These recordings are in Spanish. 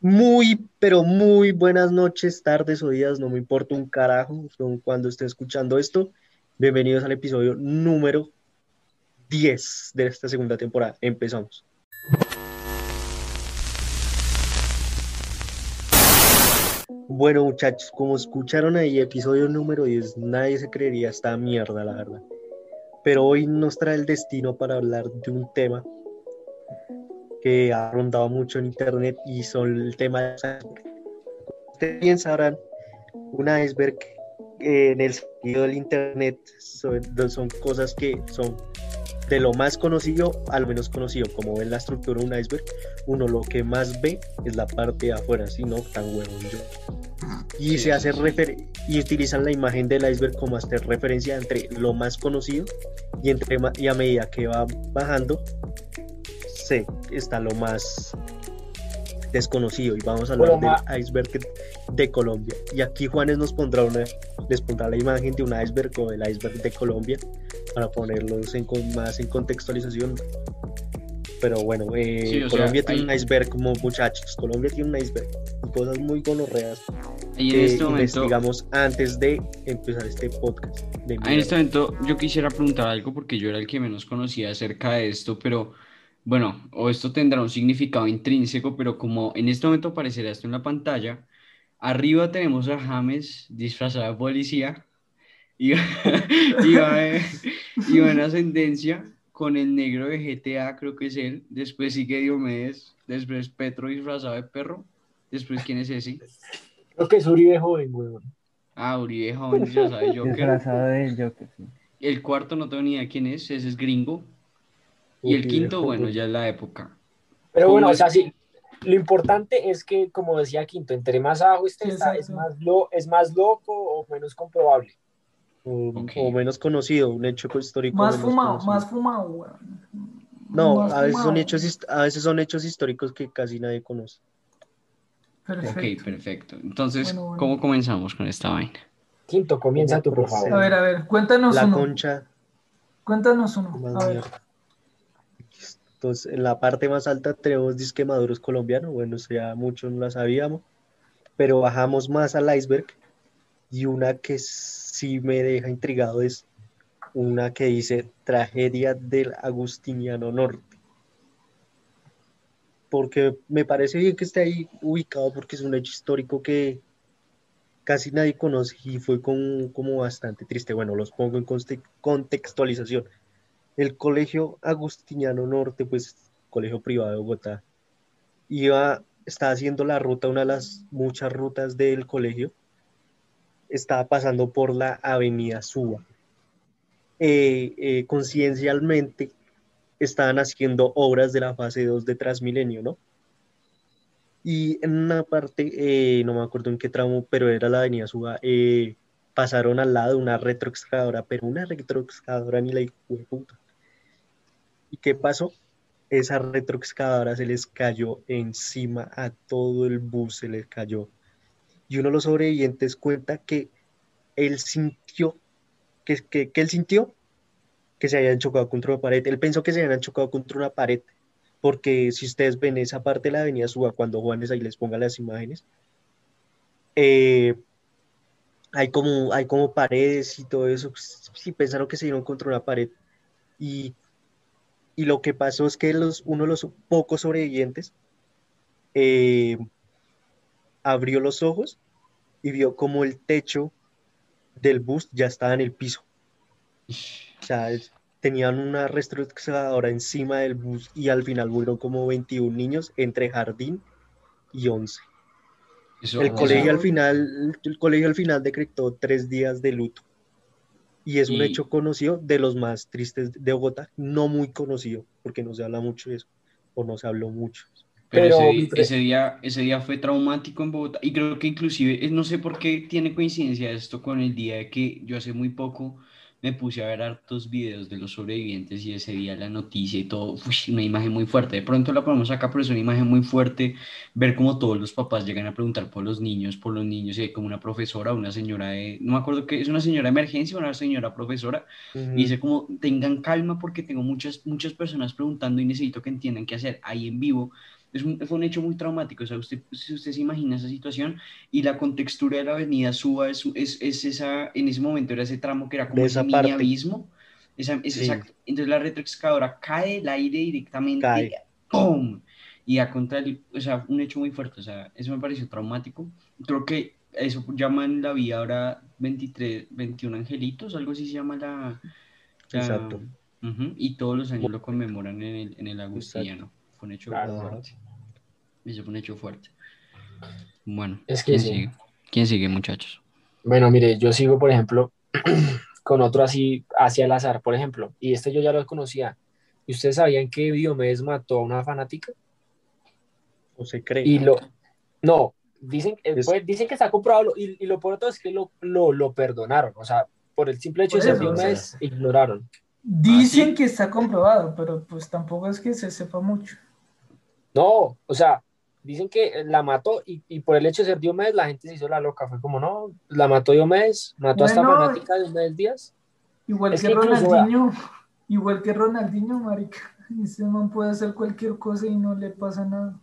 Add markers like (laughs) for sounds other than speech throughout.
Muy, pero muy buenas noches, tardes o días, no me importa un carajo cuando esté escuchando esto. Bienvenidos al episodio número 10 de esta segunda temporada. Empezamos. Bueno, muchachos, como escucharon ahí, episodio número 10, nadie se creería esta mierda, la verdad. Pero hoy nos trae el destino para hablar de un tema que ha rondado mucho en internet y son el tema de ustedes bien sabrán un iceberg eh, en el sentido del internet son, son, cosas que son de lo más conocido al menos conocido como ven la estructura de un iceberg uno lo que más ve es la parte de afuera si no tan huevón yo. Y se hace refer y utilizan la imagen del iceberg como hacer referencia entre lo más conocido y entre y a medida que va bajando está lo más desconocido y vamos a hablar del iceberg de Colombia. Y aquí Juanes nos pondrá una, les pondrá la imagen de un iceberg o del iceberg de Colombia para ponerlos en, más en contextualización. Pero bueno, eh, Colombia tiene un iceberg como muchachos, Colombia tiene un iceberg y cosas muy gonorreas y en este momento, investigamos antes de empezar este podcast. en este momento yo quisiera preguntar algo porque yo era el que menos conocía acerca de esto, pero bueno, o esto tendrá un significado intrínseco, pero como en este momento aparecerá esto en la pantalla, arriba tenemos a James disfrazado de policía y, (laughs) va, en ascendencia con el negro de GTA, creo que es él, después sigue Diomedes, después Petro disfrazado de perro, después ¿quién es ese? Creo que es Uribe joven, weón. Ah, Uribe joven disfrazado de Joker. Disfrazado de Joker, sí. El cuarto no tengo ni idea quién es, ese es gringo. Y el quinto, bueno, ya es la época. Pero bueno, o sea, sí, lo importante es que, como decía Quinto, entre más abajo esté, es, más lo, es más loco o menos comprobable. O, menos conocido, un hecho histórico. Más fumado, más fumado, No, a veces, son hechos, a veces son hechos históricos que casi nadie conoce. Perfecto. Ok, perfecto. Entonces, ¿cómo comenzamos con esta vaina? Quinto, comienza tú, por favor. A ver, a ver, cuéntanos La uno. concha. Cuéntanos uno. A ver. En la parte más alta tenemos disque maduros colombianos, bueno, ya muchos no la sabíamos, pero bajamos más al iceberg y una que sí me deja intrigado es una que dice tragedia del Agustiniano Norte. Porque me parece bien que esté ahí ubicado porque es un hecho histórico que casi nadie conoce y fue como bastante triste. Bueno, los pongo en contextualización el Colegio Agustiniano Norte, pues colegio privado de Bogotá, iba, estaba haciendo la ruta, una de las muchas rutas del colegio, estaba pasando por la avenida Suba. Eh, eh, conciencialmente estaban haciendo obras de la fase 2 de Transmilenio, ¿no? Y en una parte, eh, no me acuerdo en qué tramo, pero era la avenida Suba, pasaron al lado una retroexcavadora, pero una retroexcavadora ni la puta. ¿Y qué pasó? Esa retroexcavadora se les cayó encima a todo el bus, se les cayó. Y uno de los sobrevivientes cuenta que él sintió, que, que, él sintió que se habían chocado contra una pared. Él pensó que se habían chocado contra una pared, porque si ustedes ven esa parte de la avenida Suba, cuando Juanes ahí les ponga las imágenes, eh, hay, como, hay como paredes y todo eso. Sí, pensaron que se dieron contra una pared. Y y lo que pasó es que los, uno de los pocos sobrevivientes eh, abrió los ojos y vio como el techo del bus ya estaba en el piso. O sea, tenían una reestructuradora encima del bus y al final murieron como 21 niños entre jardín y 11. el, colegio al final, el colegio al final decretó tres días de luto y es un hecho conocido de los más tristes de Bogotá, no muy conocido, porque no se habla mucho de eso, o no se habló mucho. Pero, ese, día, ese día fue traumático en Bogotá, y creo que inclusive, no sé por qué tiene coincidencia esto con el día de que yo hace muy poco me puse a ver hartos videos de los sobrevivientes y ese día la noticia y todo, una imagen muy fuerte. De pronto la ponemos acá, pero es una imagen muy fuerte ver cómo todos los papás llegan a preguntar por los niños, por los niños, y hay como una profesora, una señora de, no me acuerdo qué, es una señora de emergencia, una señora profesora, y dice como, tengan calma porque tengo muchas, muchas personas preguntando y necesito que entiendan qué hacer ahí en vivo es un, fue un hecho muy traumático. O sea, usted, si usted se imagina esa situación y la contextura de la avenida Suba es, es, es esa, en ese momento era ese tramo que era como ese esa mini abismo. Esa, es Sí. exacto. Entonces la retroexcavadora cae el aire directamente, Cae. ¡pum! Y a contra el, o sea, un hecho muy fuerte. O sea, eso me pareció traumático. Creo que eso llaman la vía ahora 23, 21 angelitos, algo así se llama la... la- Exacto. Ujú, Y todos los años lo conmemoran en el, en el Agustiniano. Fue un hecho Claro. fuerte. Eso fue un hecho fuerte. Bueno, Es que ¿quién sí. sigue? ¿Quién sigue, muchachos? Bueno, mire, yo sigo, por ejemplo, (clears throat) con otro así hacia el azar, por ejemplo, y este yo ya lo conocía. ¿Y ustedes sabían que Diomedes mató a una fanática? O se cree. Y lo, no, dicen, eh, Es- pues, dicen que está comprobado y, y lo peor de todo es que lo, lo, lo perdonaron, o sea, por el simple hecho de Por ser eso, o Diomedes, ignoraron. Dicen ¿Ah, sí? que está comprobado, pero pues tampoco es que se sepa mucho. No, o sea, dicen que la mató y, y por el hecho de ser Diomedes la gente se hizo la loca, fue como, no, la mató Diomedes, mató a esta Bueno, fanática de Diomedes Díaz. Igual Es que Ronaldinho, igual que Ronaldinho, marica. (laughs) Ese man puede hacer cualquier cosa y no le pasa nada.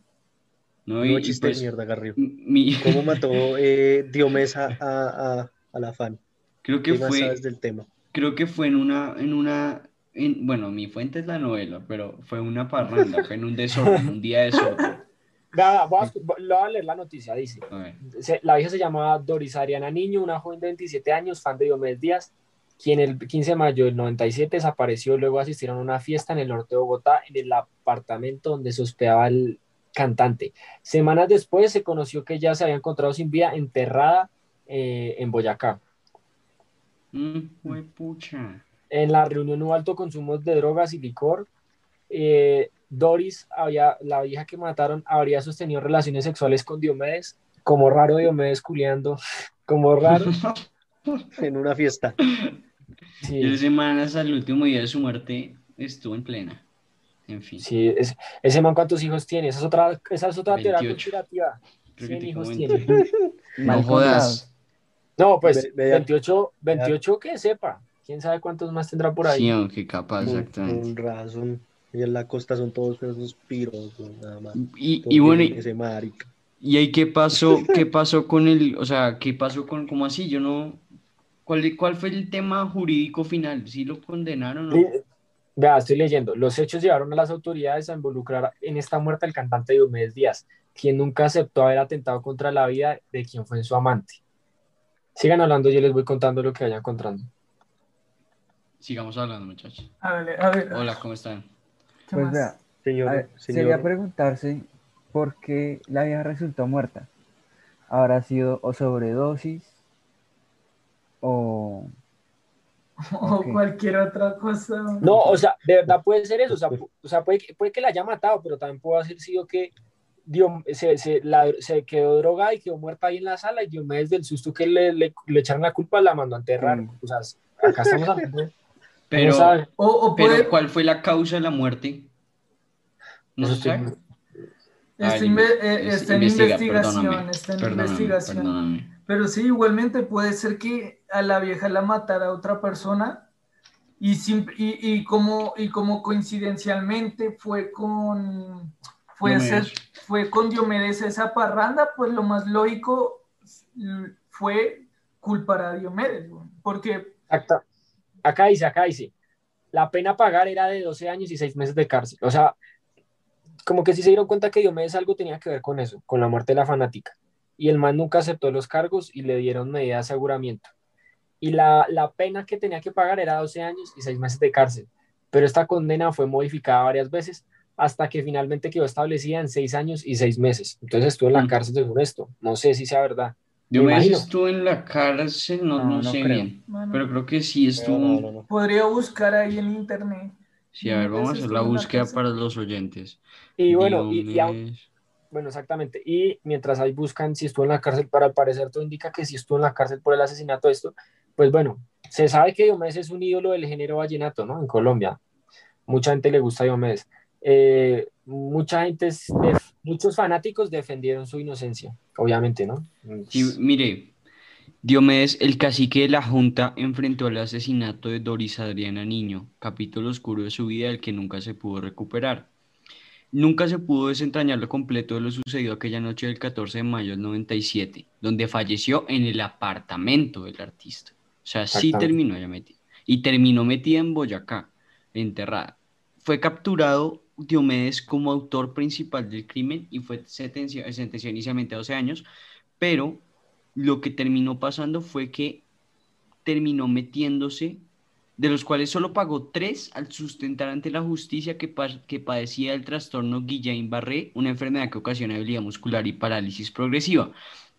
No, y, No chiste pues, de mierda, Garrido. mi- ¿Cómo mató eh, Diomedes a, a, a, a la fan? creo ¿Qué que fue, sabes del tema? creo que fue en una, en una, en- bueno, mi fuente es la novela, pero fue una parranda, fue en un desorden, un día de desorden. Nada, voy a, leer la noticia, dice. La hija se llamaba Doris Ariana Niño, una joven de 27 años, fan de Diomedes Díaz, quien el 15 de mayo del 97 desapareció luego de asistir a una fiesta en el norte de Bogotá, en el apartamento donde se hospedaba el cantante. Semanas después se conoció que ella se había encontrado sin vida, enterrada eh, en Boyacá. Mm, huepucha. En la reunión hubo alto consumo de drogas y licor. Eh, Doris, había, la hija que mataron, habría sostenido relaciones sexuales con Diomedes, como raro Diomedes culiando, (laughs) como raro. (laughs) En una fiesta. Sí. Semanas al último día de su muerte estuvo en plena. En fin, Sí, es- ese man, ¿cuántos hijos tiene? Esa es otra, esa es otra teoría 28. conspirativa. creo que 100 tiene hijos tiene. 20. No jodas. No, pues Ve- vea. 28, 28 que sepa. ¿Quién sabe cuántos más tendrá por ahí? Sí, aunque capaz, exactamente. con razón. Y en la costa son todos esos piros, nada más. Y, y bueno, ese marica. y ahí qué pasó, (laughs) qué pasó con el, o sea, qué pasó con, como así, yo no, ¿cuál, cuál fue el tema jurídico final? ¿Sí lo condenaron o no? Vea, estoy leyendo. Los hechos llevaron a las autoridades a involucrar en esta muerte al cantante Diomedes Díaz, quien nunca aceptó haber atentado contra la vida de quien fue su amante. Sigan hablando, yo les voy contando lo que vayan encontrando. Sigamos hablando, muchachos. A ver, a ver. Hola, ¿cómo están? ¿Qué Pues más? vea, Señor, a ver, señor, sería preguntarse por qué la vieja resultó muerta. ¿Habrá sido o sobredosis o... o cualquier otra cosa. No, o sea, de verdad puede ser eso. O sea, o sea, puede, que- puede que la haya matado, pero también puede haber sido que dio, se, se, la- se quedó drogada y quedó muerta ahí en la sala y Diomedes del susto que le, le, le echaron la culpa la mandó a enterrar. Mm. O sea, acá estamos hablando. Pero. O, o pero ¿cuál fue la causa de la muerte? ¿No se sabe? está, Ah, eh, es- está en investiga, investigación, está en perdóname, investigación. perdóname. Pero sí, igualmente puede ser que a la vieja la matara otra persona y, sim- y, y como, y como coincidencialmente fue con, fue, Diomedes. ser- fue con Diomedes esa parranda, pues lo más lógico mm, fue culpar a Diomedes, porque Acá, acá dice, acá dice, la pena a pagar era de 12 años y 6 meses de cárcel. O sea, como que sí se dieron cuenta que Diomedes algo tenía que ver con eso, con la muerte de la fanática. Y el man nunca aceptó los cargos y le dieron medida de aseguramiento. Y la, la pena que tenía que pagar era 12 años y 6 meses de cárcel. Pero esta condena fue modificada varias veces hasta que finalmente quedó establecida en 6 años y 6 meses. Entonces estuvo en la Mm. cárcel según esto. No sé si sea verdad. Imagino. estuvo en la cárcel, no, No, no sé creo. bien, mano, pero creo que sí estuvo. No, no, no. podría buscar ahí en internet. Sí, a ver, vamos a hacer la búsqueda para los oyentes. Y bueno, y, y Diomedes. Bueno, exactamente. Y mientras ahí buscan si estuvo en la cárcel, para al parecer todo indica que si estuvo en la cárcel por el asesinato de esto, pues bueno, se sabe que Diomedes es un ídolo del género vallenato, ¿no? En Colombia. Mucha gente le gusta Diomedes. Eh, mucha gente, muchos fanáticos defendieron su inocencia, obviamente, ¿no? Sí, mire, Diomedes, el cacique de la Junta, enfrentó el asesinato de Doris Adriana Niño, capítulo oscuro de su vida del que nunca se pudo recuperar. nunca se pudo desentrañar lo completo de lo sucedido aquella noche del 14 de mayo del 97, donde falleció en el apartamento del artista. O sea, sí terminó ya metida. Y terminó metida en Boyacá, enterrada. Fue capturado Diomedes como autor principal del crimen y fue sentenciado, sentenciado inicialmente a 12 años, pero lo que terminó pasando fue que terminó metiéndose, de los cuales solo pagó tres al sustentar ante la justicia que, pa- que padecía el trastorno Guillain-Barré, una enfermedad que ocasiona debilidad muscular y parálisis progresiva,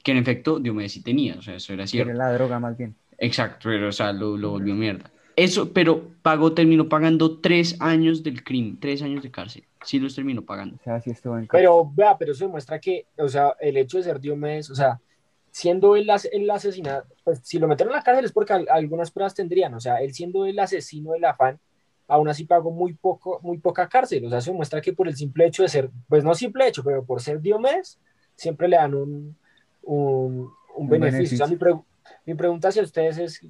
que en efecto Diomedes sí tenía, o sea, eso era cierto. Era la droga más bien. Exacto, pero o sea, lo, lo volvió mierda. Eso, pero pagó, terminó pagando tres años del crimen, tres años de cárcel. Sí los terminó pagando. O sea, sí estuvo en cárcel. Pero, vea, pero eso demuestra que, o sea, el hecho de ser Diomedes, o sea, siendo él el asesinato, pues si lo metieron en la cárcel es porque al- algunas pruebas tendrían, o sea, él siendo el asesino del afán, aún así pagó muy poco, muy poca cárcel, o sea, eso demuestra que por el simple hecho de ser, pues no simple hecho, pero por ser Diomedes, siempre le dan un, un, un beneficio. O sea, mi, pre- mi pregunta hacia ustedes es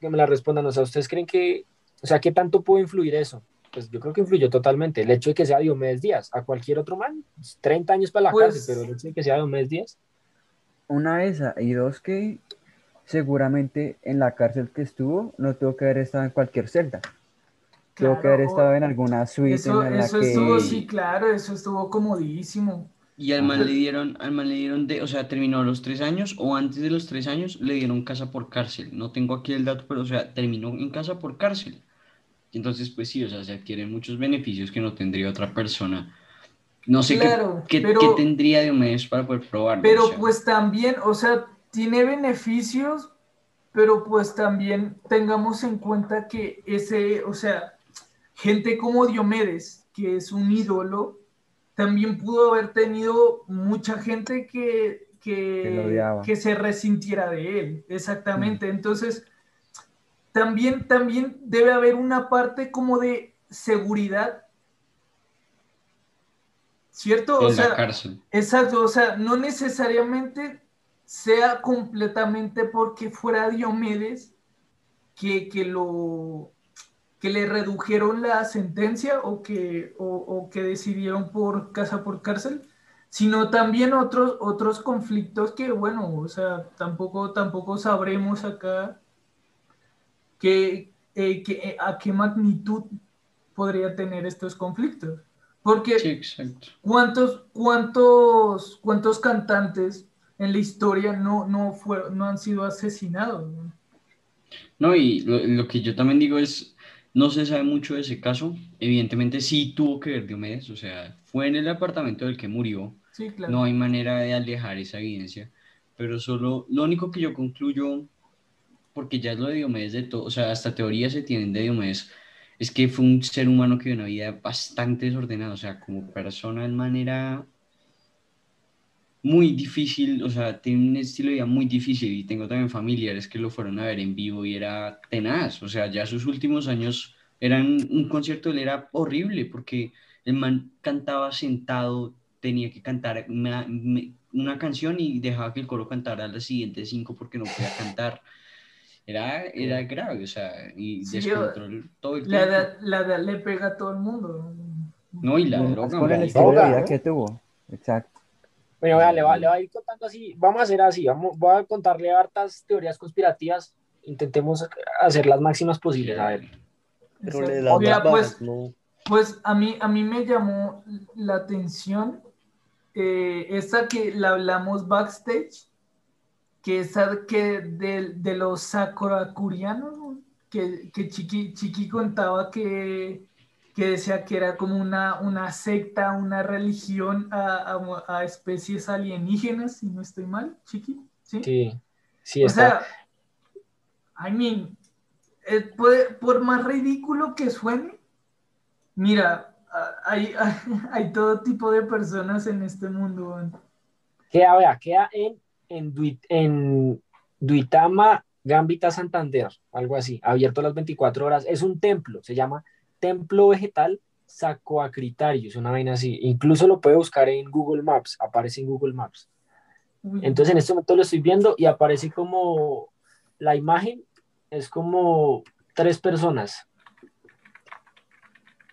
que- me la respondan, o sea, ¿ustedes creen que, o sea, qué tanto puede influir eso? Pues yo creo que influyó totalmente. El hecho de que sea Diomedes Díaz, a cualquier otro man, 30 años para la Pues- cárcel, pero el hecho de que sea Diomedes Díaz, Una esa, y dos que seguramente en la cárcel que estuvo no tuvo que haber estado en cualquier celda. tuvo que Claro, haber estado en alguna suite Eso, en la eso que... estuvo, sí, claro, eso estuvo comodísimo. Y al man le dieron, al man le dieron de, o sea, terminó los tres años o antes de los tres años le dieron casa por cárcel. No tengo aquí el dato, pero o sea, terminó en casa por cárcel. Entonces, pues sí, o sea, se adquieren muchos beneficios que no tendría otra persona. No sé qué- Claro, qué, pero- qué tendría de mes para poder probarlo. Pero o sea. pues también, o sea, tiene beneficios, pero pues también tengamos en cuenta que ese, o sea, gente como Diomedes, que es un ídolo, también pudo haber tenido mucha gente que, que, Que se resintiera de él. Exactamente. Entonces, también, también debe haber una parte como de seguridad. ¿Cierto? O la sea, cárcel. Exacto, o sea, no necesariamente sea completamente porque fuera Diomedes que, que lo que le redujeron la sentencia o que, o, o que decidieron por casa por cárcel, sino también otros, otros conflictos que, bueno, o sea, tampoco, tampoco sabremos acá que, eh, que, eh, a qué magnitud podría tener estos conflictos. Porque Sí. ¿Cuántos, cuántos, cuántos cantantes en la historia no, no, fueron, no han sido asesinados? no? No, y lo, lo que yo también digo es, no se sabe mucho de ese caso. Evidentemente sí tuvo que ver Diomedes, o sea, fue en el apartamento del que murió. Sí, claro. No hay manera de alejar esa evidencia, pero solo lo único que yo concluyo, porque ya es lo de Diomedes de todo, o sea, hasta teorías se tienen de Diomedes, es que fue un ser humano que vivió una vida bastante desordenada, o sea, como persona de manera muy difícil, o sea, tiene un estilo de vida muy difícil y tengo también familiares que lo fueron a ver en vivo y era tenaz, o sea, ya sus últimos años eran un concierto, él era horrible porque el man cantaba sentado, tenía que cantar una, una canción y dejaba que el coro cantara las siguientes cinco porque no podía cantar. Era, era grave, o sea, y Sí, descontrol todo el La tiempo. edad, la edad le pega a todo el mundo. No, y la Más droga, por el estilo de vida ¿no? que tuvo. Exacto. Bueno, vea, le va, le va a ir contando así. Vamos a hacer así. Vamos, voy a contarle hartas teorías conspirativas. Intentemos hacer las máximas posibles. A ver. Pero le da más pues, ¿no? Pues a mí, a mí me llamó la atención eh, esa que la hablamos backstage, que esa que de, de los sakurakurianos, ¿no? que, que Chiqui, Chiqui contaba que, que decía que era como una, una secta, una religión a, a- a especies alienígenas, si no estoy mal, Chiqui. ¿Sí? Sí, sí O está. sea, I mean, eh, puede- por más ridículo que suene, mira, hay, hay, (laughs) hay todo tipo de personas en este mundo. Queda, vea, queda en, en, Duit- en Duitama, Gambita, Santander, algo así, abierto las 24 horas. Es un templo, se llama Templo Vegetal Sacoacritarius, una vaina así. Incluso lo puede buscar en Google Maps, aparece en Google Maps. Entonces en este momento lo estoy viendo y aparece como la imagen es como tres personas.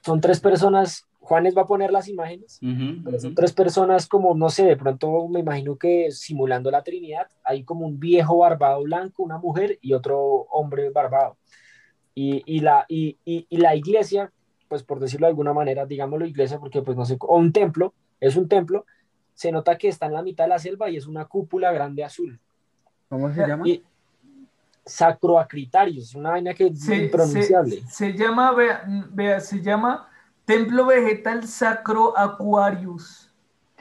Son tres personas Juanes va a poner las imágenes, pero son tres personas como, no sé, de pronto me imagino que simulando la Trinidad, hay como un viejo barbado blanco, una mujer y otro hombre barbado. Y, y la, y, y, y la iglesia, pues por decirlo de alguna manera, digámoslo iglesia, porque pues no sé, o un templo, es un templo, se nota que está en la mitad de la selva y es una cúpula grande azul. ¿Cómo se llama? Y Sacroacritarius, una vaina que es Se, impronunciable. se- se llama, vea, vea, se llama Templo Vegetal Sacro Aquarius.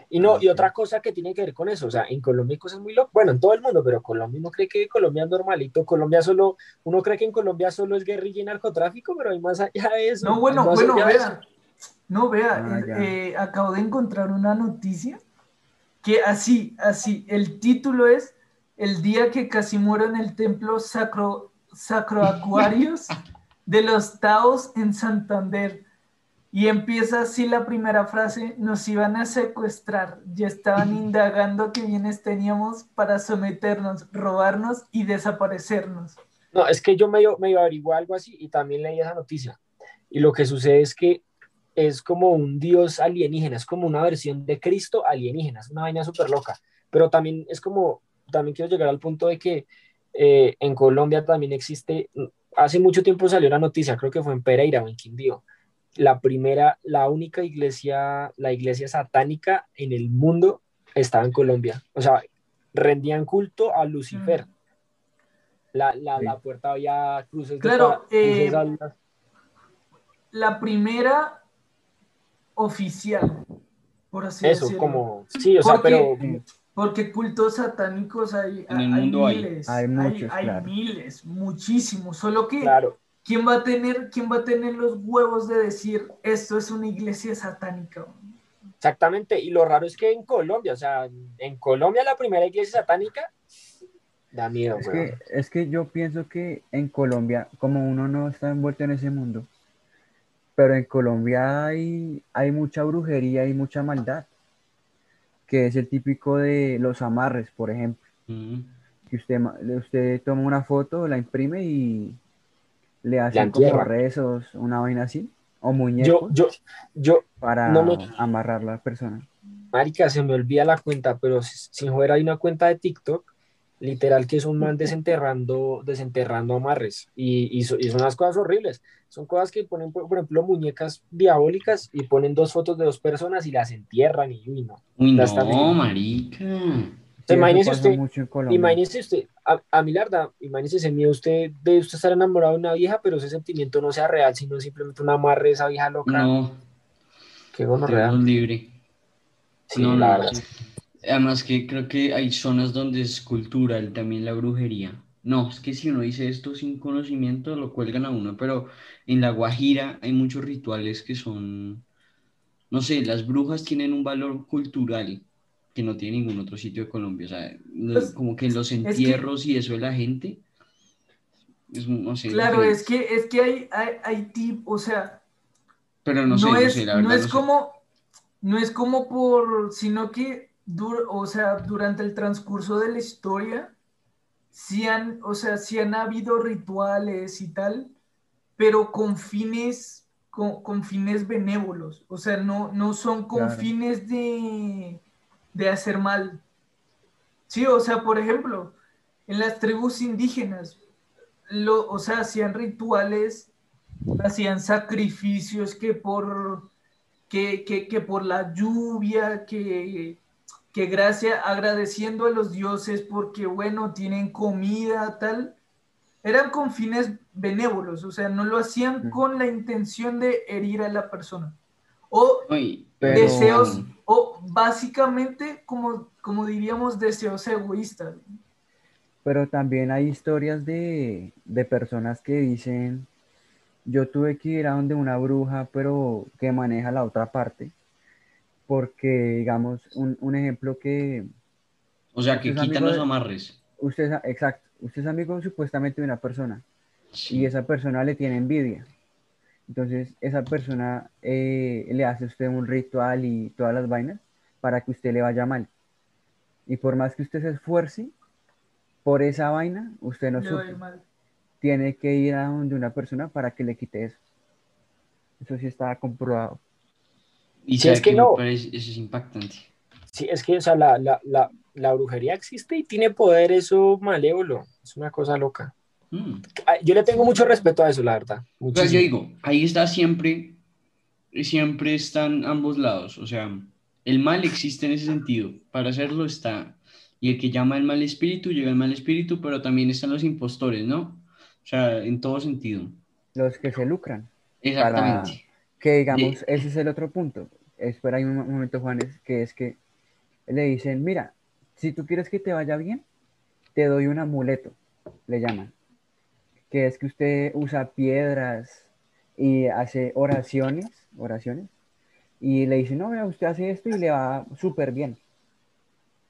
Y no, y otra cosa que tiene que ver con eso, o sea, en Colombia hay cosas muy locas, bueno, en todo el mundo, pero Colombia uno cree que Colombia es normalito, Colombia solo, uno cree que en Colombia solo es guerrilla y narcotráfico, pero hay más allá de eso. No, bueno, bueno, vea. No, vea, Ah, eh, eh, acabo de encontrar una noticia que así, así, el título es El día que casi muero en el templo Sacro, Sacro Aquarius (laughs) de los Taos en Santander. Y empieza así la primera frase, nos iban a secuestrar, ya estaban (laughs) indagando qué bienes teníamos para someternos, robarnos y desaparecernos. No, es que yo medio, medio averigué algo así y también leí esa noticia. Y lo que sucede es que es como un dios alienígena, es como una versión de Cristo alienígena, es una vaina súper loca. Pero también es como, también quiero llegar al punto de que eh, en Colombia también existe, hace mucho tiempo salió la noticia, creo que fue en Pereira o en Quindío, la primera, la única iglesia, la iglesia satánica en el mundo estaba en Colombia. O sea, rendían culto a Lucifer. Mm. La, la, Sí. la puerta había cruces de Claro, cruces eh, La primera oficial, por así eso, decirlo. como, sí, o sea, Porque- pero Porque cultos satánicos hay, En el hay mundo hay. miles. Hay muchos, hay claro. miles, muchísimos. Solo que, claro, ¿quién va a tener, quién va a tener los huevos de decir esto es una iglesia satánica? exactamente. Y lo raro es que en Colombia, o sea, en Colombia la primera iglesia satánica da miedo, Es que, es que yo pienso que en Colombia, como uno no está envuelto en ese mundo, pero en Colombia hay, hay mucha brujería y mucha maldad, que es el típico de los amarres, por ejemplo, Ujú. que usted, usted toma una foto, la imprime y le hace como rezos, una vaina así, o Yo, muñecos yo, yo, para no me- amarrar a la persona. marica, se me olvida la cuenta, pero si- sin joder hay una cuenta de TikTok, literal que es un man desenterrando, desenterrando amarres y, y, so- y son unas cosas horribles. Son cosas que ponen, por, por ejemplo, muñecas diabólicas y ponen dos fotos de dos personas y las entierran y uy, no. Uy, Ya está no, bien. marica. Sí, imagínese usted- mucho en Colombia. Imagínese usted, a, a mi larda, imagínese ese miedo usted de usted estar enamorado de una vieja, pero ese sentimiento no sea real, sino simplemente un amarre de esa vieja loca. No, Qué gonorrea. Dios libre. Sí, No, la no, verdad. Además que creo que hay zonas donde es cultural también la brujería. No, es que si uno dice esto sin conocimiento lo cuelgan a uno, pero en La Guajira hay muchos rituales que son, no sé, las brujas tienen un valor cultural que no tiene ningún otro sitio de Colombia. O sea, Pues, como que en los que- entierros y eso de la gente, es, no sé, Claro, es que, es que hay, hay, hay tip, o sea, Pero no no, sé, no es, sé, la no verdad es no sé. como, no es como por, sino que, dur- o sea, durante el transcurso de la historia, sí han, o sea, sí han habido rituales y tal, pero con fines, con, con fines benévolos, o sea, no, no son con Claro. fines de, de hacer mal. Sí, o sea, por ejemplo, en las tribus indígenas, lo, o sea, hacían rituales, hacían sacrificios que por, que, que, que por la lluvia, que, que gracias, agradeciendo a los dioses porque, bueno, tienen comida, tal, eran con fines benévolos, o sea, no lo hacían con la intención de herir a la persona. O Pero- deseos, o básicamente, como, como diríamos, deseos egoístas. Pero también hay historias de, de personas que dicen, yo tuve que ir a donde una bruja, pero que maneja la otra parte. Porque, digamos, un, un ejemplo que o sea, que quitan los amarres. usted exacto, usted es amigo supuestamente de una persona Sí. y esa persona le tiene envidia. Entonces, esa persona eh, le hace a usted un ritual y todas las vainas para que usted le vaya mal. Y por más que usted se esfuerce por esa vaina, usted no sufre. mal. Tiene que ir a donde una persona para que le quite eso. Eso sí está comprobado. Y Sí, sabe es que no. parece- eso es impactante. Sí, es que, o sea, la, la, la, la brujería existe y tiene poder eso malévolo. Es una cosa loca. Mm. Yo le tengo mucho respeto a eso, la verdad. Sea, yo digo, ahí está siempre, siempre están ambos lados. O sea, el mal existe en ese sentido. Para hacerlo está. Y el que llama el mal espíritu, llega el mal espíritu, pero también están los impostores, ¿no? O sea, en todo sentido. Los que se lucran. Exactamente. Que digamos, ese es el otro punto. Espera ahí un un momento, Juanes, que es que le dicen, mira, si tú quieres que te vaya bien, te doy un amuleto, le llaman. Que es que usted usa piedras y hace oraciones, oraciones, y le dicen, no, vea, usted hace esto y le va súper bien.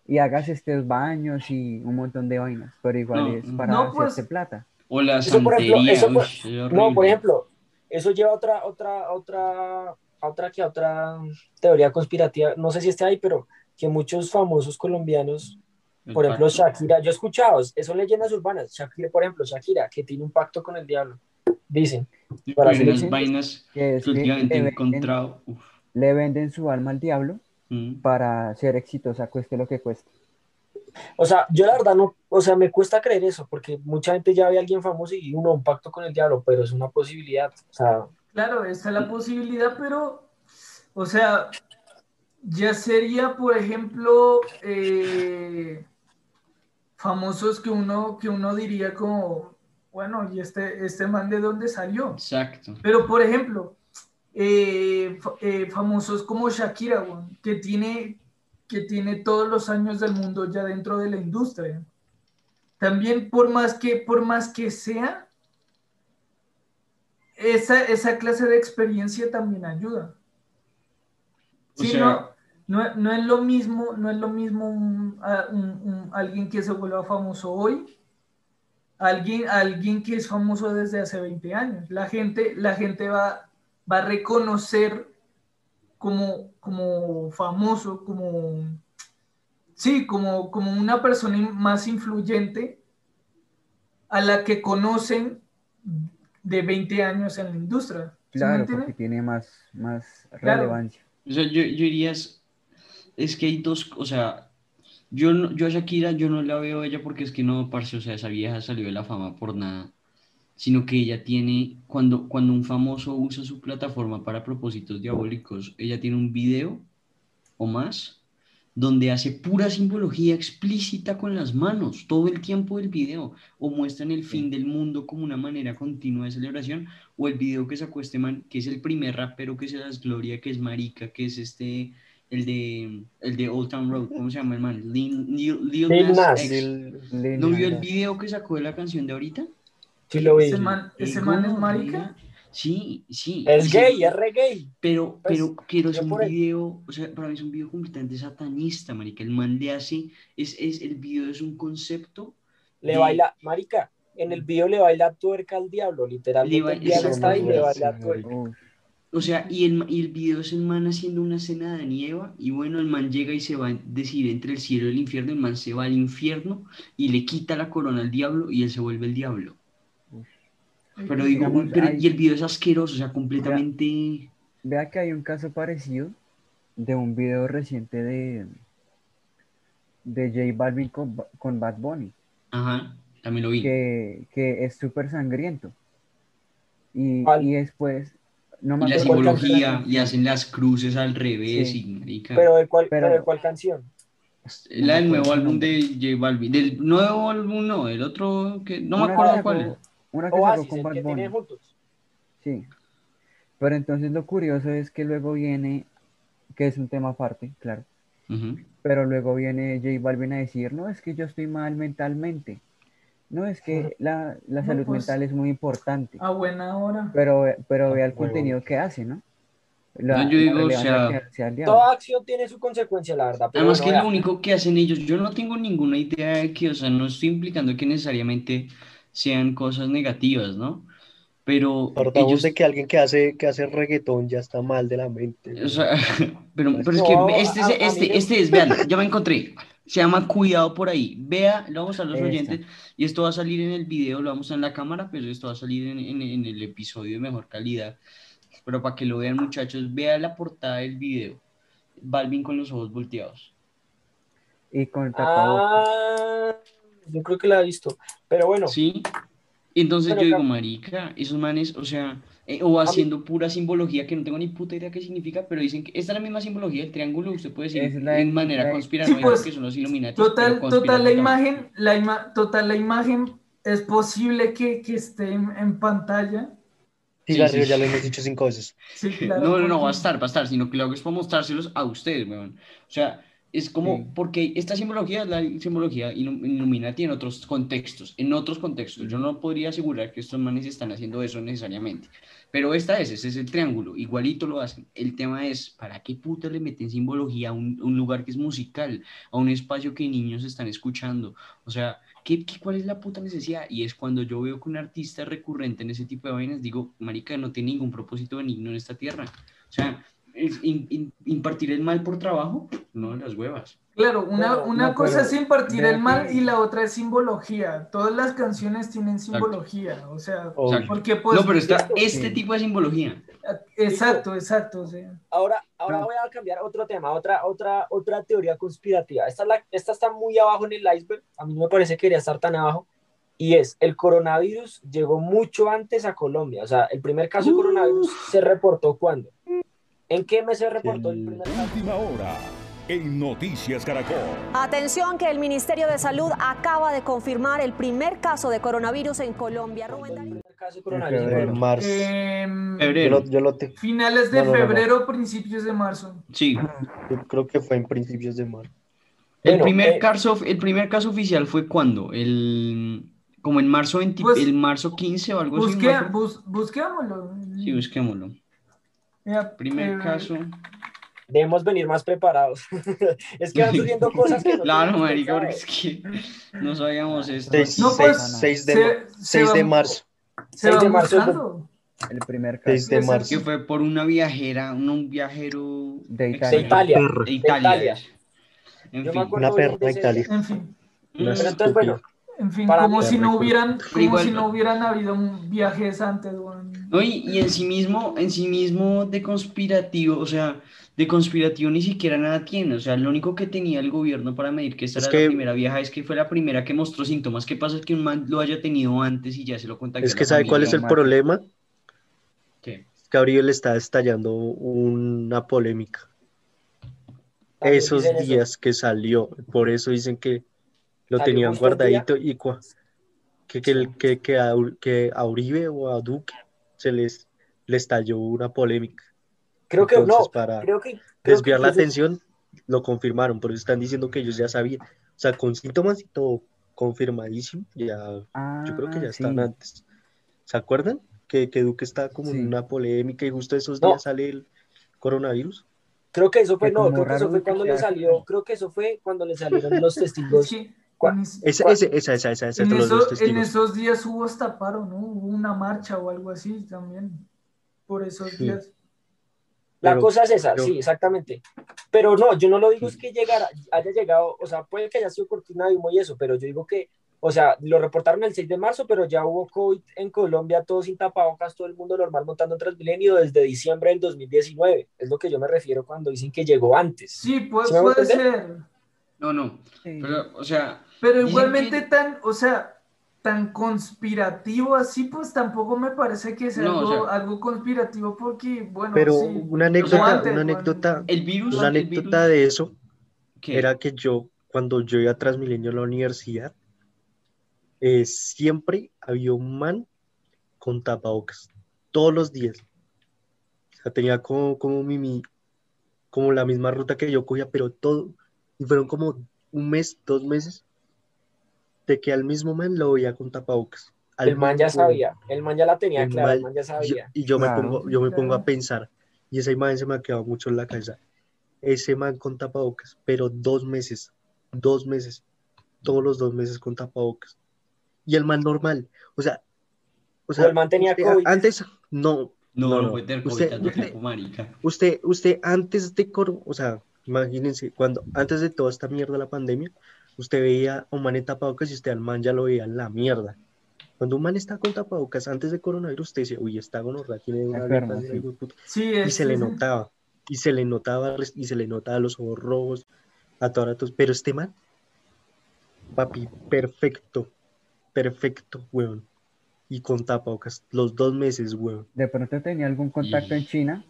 Y hagas estos baños y un montón de vainas, pero igual No, es para No, pues, hacerse plata. O la Eso, por ejemplo, eso por- uy, es No, por ejemplo, eso lleva a otra, otra, otra, a otra que a otra teoría conspirativa. No sé si está ahí, pero que muchos famosos colombianos, El por ejemplo, pacto. Shakira, yo he escuchado, son leyendas urbanas. Shakira, por ejemplo, Shakira, que tiene un pacto con el diablo. Dicen. Para hay hacer unas vainas Que es que que últimamente le venden, encontrado. uf, le venden su alma al diablo mm. para ser exitosa, cueste lo que cueste. O sea, yo la verdad no, o sea, me cuesta creer eso, porque mucha gente ya ve a alguien famoso y uno un pacto con el diablo, pero es una posibilidad. O sea, Claro, esa es la posibilidad, pero, o sea, ya sería, por ejemplo, eh, famosos que uno, que uno diría como, bueno, ¿y este, este man de dónde salió? Exacto. Pero, por ejemplo, eh, eh, famosos como Shakira, que tiene, que tiene todos los años del mundo ya dentro de la industria. También, por más que, por más que sea, esa, esa clase de experiencia también ayuda. O sea- no, no, no es lo mismo, no es lo mismo un- a- un- un- alguien que se vuelva famoso hoy, alguien, alguien que es famoso desde hace 20 años. La gente, la gente va, va a reconocer como, como famoso, como, sí, como, como una persona más influyente a la que conocen de 20 años en la industria. ¿Sí me Claro, porque tiene más, más Claro. relevancia. O sea, yo, yo diría, es, es que hay dos, o sea, yo, no- yo a Shakira, yo no la veo a ella porque es que no, parce, o sea, esa vieja salió de la fama por nada, sino que ella tiene, cuando, cuando un famoso usa su plataforma para propósitos diabólicos, ella tiene un video o más donde hace pura simbología explícita con las manos todo el tiempo del video, o muestran el fin del mundo como una manera continua de celebración, o el video que sacó este man, que es el primer rapero que se las gloria, que es Marica, que es este, el de, el de Old Town Road, ¿cómo se llama el man? Lil, Lil- Lil Lil Nas. X. ¿No vio el video que sacó de la canción de ahorita? sí lo vi. Ese man, ese Qué man es marica. Sí, sí. Es gay, sí, es re gay. Pero, Pues, pero quiero hacer yo un video, o sea, para mí es un video completamente satanista, marica. El man le hace, es, es, el video es un concepto Le de- baila, marica, en el video le baila tuerca al diablo, literalmente Le ba- el diablo está ahí y le exactamente, baila tuerca. Uf, O sea, y el, y el video es el man haciendo una cena de Eva y bueno, el man llega y se va a decidir entre el cielo y el infierno, el man se va al infierno y le quita la corona al diablo y él se vuelve el diablo. Pero digo, Digamos, pero- hay- y el video es asqueroso, o sea, completamente... Vea que hay un caso parecido de un video reciente de, de J Balvin con, con Bad Bunny, Ajá, también lo vi. que, que es súper sangriento. Y, y después, no me Y la simbología, canción. y hacen las cruces al revés, Sí. y. Pero de cuál, Pero- de cuál canción? La del nuevo álbum de J Balvin. Del nuevo álbum, no, el otro que no me Una acuerdo cuál es. Una que Oasis, con el Bad Bunny. Sí. Pero entonces lo curioso es que luego viene, que es un tema aparte, claro, pero luego viene J Balvin a decir, no, es que yo estoy mal mentalmente. No, es que la, la No, salud pues, mental es muy importante. A buena hora. Pero, pero ve Ah, el huevón. contenido que hace, ¿no? No, yo digo, o sea. Toda acción tiene su consecuencia, la verdad. pero Además bueno, que lo vea. único que hacen ellos, yo no tengo ninguna idea de que, o sea, no estoy implicando que necesariamente sean cosas negativas, ¿no? Pero Partamos ellos, de que alguien que hace, que hace reggaetón ya está mal de la mente. o sea, (laughs) pero, pero es No, que este, es- a- a mí este, este es, vean, ya me encontré. Se llama Cuidado por ahí. Vea, lo vamos a los Esa. oyentes y esto va a salir en el video, lo vamos a en la cámara, pero esto va a salir en, en- en el episodio de mejor calidad. pero para que lo vean muchachos, vean la portada del video. Balvin con los ojos volteados. Y con el tapabocas. Ah, yo creo que la he visto. Pero bueno, Sí. Entonces Pero yo digo, marica, esos manes, o sea, eh, o haciendo pura simbología que no tengo ni puta idea qué significa, pero dicen que esta es la misma simbología del triángulo, usted puede decir Es la- en manera la- conspiranoica Sí, pues, que son los Illuminati. Total, total la imagen, la ima- total la imagen es posible que, que esté en, en pantalla. Sí, Cigarrillo, sí. ya lo hemos dicho cinco veces. Sí, (laughs) claro. No, no, no, va a estar, va a estar, sino que lo hago es para mostrárselos a ustedes, weón. O sea, es como, Sí. porque esta simbología es la simbología Illu- Illuminati en otros contextos, en otros contextos. Yo no podría asegurar que estos manes están haciendo eso necesariamente, pero esta es, ese es el triángulo, igualito lo hacen. El tema es, ¿para qué puta le meten simbología a un, lugar que es musical, a un espacio que niños están escuchando? O sea, ¿qué, qué, cuál es la puta necesidad? Y es cuando yo veo que un artista recurrente en ese tipo de vainas, digo, marica, no tiene ningún propósito benigno en esta tierra. O sea, impartir el mal por trabajo, no las huevas. Claro, una, Pero- una no, cosa pero es impartir el mal que- y la otra es simbología. Todas las canciones tienen simbología, o sea, Exacto. porque pues... no, pero está este sí. tipo de simbología. Exacto, exacto, o sea. ahora, ahora voy a cambiar otro tema, otra, otra, otra teoría conspirativa. Esta, es la- esta está muy abajo en el iceberg, a mí no me parece que debería estar tan abajo, y es, el coronavirus llegó mucho antes a Colombia, o sea, el primer caso de coronavirus se reportó cuándo? ¿En qué mes se reportó el El- primer caso? Última hora en Noticias Caracol. Atención que el Ministerio de Salud acaba de confirmar el primer caso de coronavirus en Colombia. Rubén El Darío. primer caso de coronavirus. en febrero. Marzo. Yo Febrero. lo, yo lo te- finales de No, no, no, no. febrero, principios de marzo. Sí. yo creo que fue en principios de marzo. El Bueno, primer eh, caso, el primer caso oficial fue cuando, el como en marzo 20 Pues, el marzo 15 o algo así. Busque, bus- busquémoslo. Sí, busquémoslo. Mira, Primer eh, caso. Debemos venir más preparados. (laughs) es que van surgiendo cosas que no Claro, marica, porque es que no sabíamos esto. 6, No, pues, de, se- ma- se seis va- de marzo. Se 6 va de marzo. buscando. El primer caso. 6 de marzo. Que fue por una viajera, un, un viajero De De Italia. Italia. Perro. de Italia. Italia. es. En Yo fin. Una perra de Italia. En fin, Una Pero entonces, bueno, en fin, Para como si no hubieran, como igual- si no hubieran habido un viajes antes, weón. No, y, y en sí mismo, en sí mismo de conspirativo, o sea, de conspirativo ni siquiera nada tiene. O sea, lo único que tenía el gobierno para medir que esta Es era que- la primera viaja es que fue la primera que mostró síntomas. ¿Qué pasa? Es que un man lo haya tenido antes y ya se lo contagió. Es que ¿sabe cuál es el problema? ¿Qué? Gabriel está estallando una polémica. Esos dicen eso. días que salió, por eso dicen que lo tenían guardadito y cua- que, que, que, que, a, que a Uribe o a Duque se les le estalló una polémica. Creo que Entonces, no, para creo que creo desviar que la incluso- atención, lo confirmaron, por eso están diciendo que ellos ya sabían. O sea, con síntomas y todo confirmadísimo, ya, yo creo que ya Ah, están sí. antes. ¿Se acuerdan? Que, que Duque está como Sí. en una polémica y justo esos No. días sale el coronavirus. Creo que eso fue, no, como creo que eso fue cuando le salió, creo que eso fue cuando le salieron los (laughs) testigos. Sí, ¿Cuál? en, es- Ese, ¿Cuál? ese, esa, esa, esa, esa, en esos días hubo hasta paro, ¿no? Hubo una marcha o algo así también. Por esos Sí. días. La Pero- cosa es esa, pero- sí, exactamente. Pero no, yo no lo digo es que llegara, haya llegado, o sea, puede que haya sido cortina de humo y eso, pero yo digo que, o sea, lo reportaron el 6 de marzo, pero ya hubo COVID en Colombia, todo sin tapabocas, todo el mundo normal montando en Transmilenio desde diciembre del 2019. Es lo que yo me refiero cuando dicen que llegó antes. Sí, puede, ¿Sí me hago puede ser. No, no, Sí. pero, o sea, Pero igualmente que- tan, o sea, tan conspirativo así, pues tampoco me parece que sea No, o algo, sea- algo conspirativo porque, bueno, Pero sí. una anécdota, antes, una bueno. anécdota, el virus, una el anécdota virus- de eso ¿qué? era que yo, cuando yo iba a Transmilenio a la universidad, eh, siempre había un man con tapabocas, todos los días. O sea, tenía como, como, mi, mi- como la misma ruta que yo cogía, pero todo, y fueron como un mes, dos meses, de que al mismo man lo veía con tapabocas. Al El man ya sabía, el man ya la tenía el clara, el man- ya yo- sabía. y yo me Claro. pongo, yo me pongo a pensar, y esa imagen se me ha quedado mucho en la cabeza. Ese man con tapabocas, pero dos meses, dos meses, todos los dos meses con tapabocas. Y el man normal, o sea, o sea, el man tenía usted COVID. antes, no, No, no, no, puede tener Usted- COVID tanto usted- tiempo, marica. usted, usted antes de, coro- o sea, imagínense, cuando, antes de toda esta mierda de la pandemia, usted veía a un man en tapabocas y usted al man ya lo veía en la mierda. Cuando un man está con tapabocas antes de coronavirus, usted decía, uy, está gonorrea, tiene una Enfermo, gripa, sí. hijo de puta". Sí, Y es- se le sí, notaba, y se le notaba, y se le notaba los ojos rojos, a toda ratos. Pero este man, papi, perfecto, perfecto, weón. Y con tapabocas, los dos meses, weón. De pronto tenía algún contacto en China.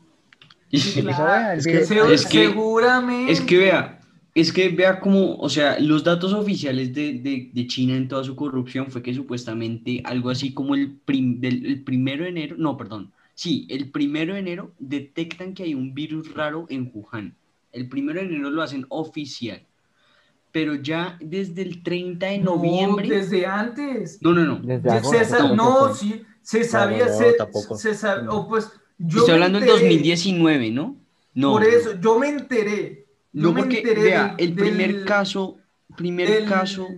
Sí, Y claro. "Vea, el Es que- Es que- seguramente. Es que vea, es que vea como, o sea, los datos oficiales de, de- de China en toda su corrupción fue que supuestamente algo así como el, prim- del, el primero de enero, no, perdón, sí, el primero de enero detectan que hay un virus raro en Wuhan. El primero de enero lo hacen oficial, pero ya desde el 30 de No, noviembre, desde antes. no, no, no, Desde Ya agosto, se sa- no, sí, se sabía, no, se, tampoco. se sab- o pues yo estoy hablando del enteré, 2019, ¿no? No, Por eso, yo me enteré. No, me porque, vea, del- el primer del- caso, primer del- caso...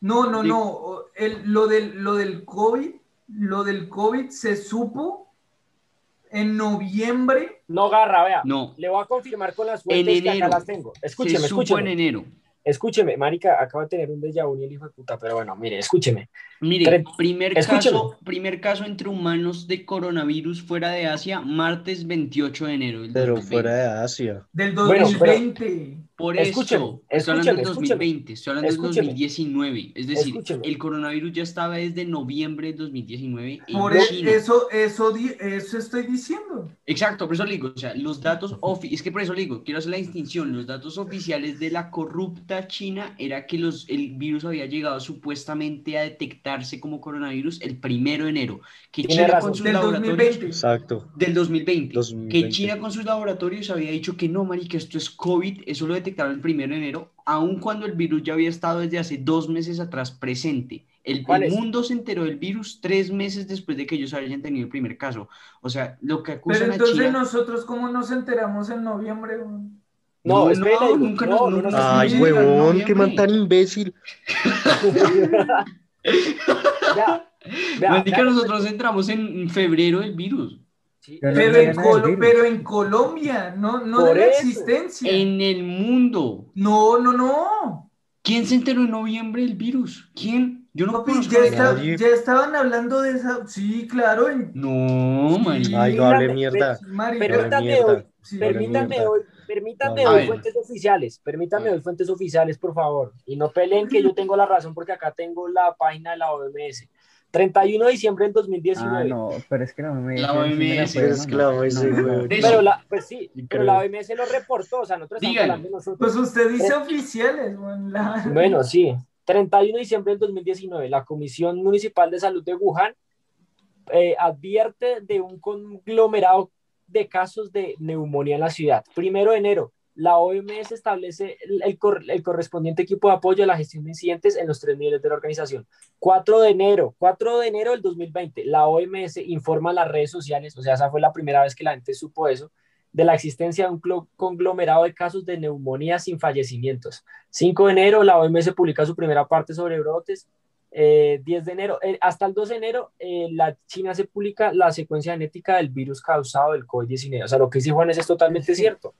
No, no, de- no. El, lo, del, lo del COVID, lo del COVID se supo en noviembre. No, Garra, vea. No. Le voy a confirmar con las fuentes que enero. acá las tengo. Escúcheme, se supo escúcheme. en enero. Escúcheme, marica, acaba de tener un déjà vu el hijo de puta, pero bueno, mire, escúcheme. Mire, Tre- primer Escúcheme. caso, primer caso entre humanos de coronavirus fuera de Asia, martes 28 de enero del Pero 2020. fuera de Asia. Del Bueno, pero- 2020. Por eso, estoy hablando del escúcheme, 2020, estoy hablando del escúcheme. 2019. Es decir, Escúcheme. el coronavirus ya estaba desde noviembre de 2019 en Por e- China. eso, eso, estoy diciendo. Exacto, por eso le digo, o sea, los datos ofi- es que por eso le digo, quiero hacer la distinción, los datos oficiales de la corrupta China era que los, el virus había llegado supuestamente a detectarse como coronavirus el primero de enero, que China razón. con sus Del laboratorios 2020. Exacto. del 2020, que 2020. China con sus laboratorios había dicho que no, marica, esto es COVID, eso lo detectaron el primero de enero, aun cuando el virus ya había estado desde hace dos meses atrás presente. El, mundo se enteró del virus tres meses después de que ellos hayan tenido el primer caso. O sea, lo que acusan Pero a entonces China... nosotros, ¿cómo nos enteramos en noviembre? No, No, digo, nunca no, nos- no nos Ay, huevón, qué man tan imbécil. (laughs) Vea, Marica, vea. nosotros entramos en febrero del virus. Sí, Pero en, pero en Colombia, no, no Por de la eso. existencia. En el mundo. No, no, no. ¿Quién se enteró en noviembre del virus? ¿Quién? Yo no Papi, conozco ya, está- ya estaban hablando de esa. Sí, claro. En, No, marica. Ay, no hable mierda. Pero- Permítanme mierda. hoy, sí, permítanme hoy, permítanme fuentes oficiales, permítanme hoy fuentes oficiales, por favor, y no peleen que yo tengo la razón porque acá tengo la página de la OMS. 31 de diciembre del 2019. Ah, no, pero es que la OMS. La OMS, puede es que la OMS, No, no, güey. no. Eso. Pero la, pues sí, pero la OMS lo reportó, o sea, nosotros estamos Dígale. hablando nosotros. Pues usted dice Eh. oficiales, la- Bueno, sí. 31 de diciembre del 2019, la Comisión Municipal de Salud de Wuhan eh, advierte de un conglomerado de casos de neumonía en la ciudad. Primero de enero, la OMS establece el, el cor- el correspondiente equipo de apoyo a la gestión de incidentes en los tres niveles de la organización. 4 de enero, 4 de enero del 2020, la OMS informa a las redes sociales, o sea, esa fue la primera vez que la gente supo eso, de la existencia de un conglomerado de casos de neumonía sin fallecimientos. 5 de enero, la OMS publica su primera parte sobre brotes. Eh, 10 de enero, eh, hasta el 2 de enero, eh, la China se publica la secuencia genética del virus causado del COVID-19. O sea, lo que dice Juanes es totalmente cierto.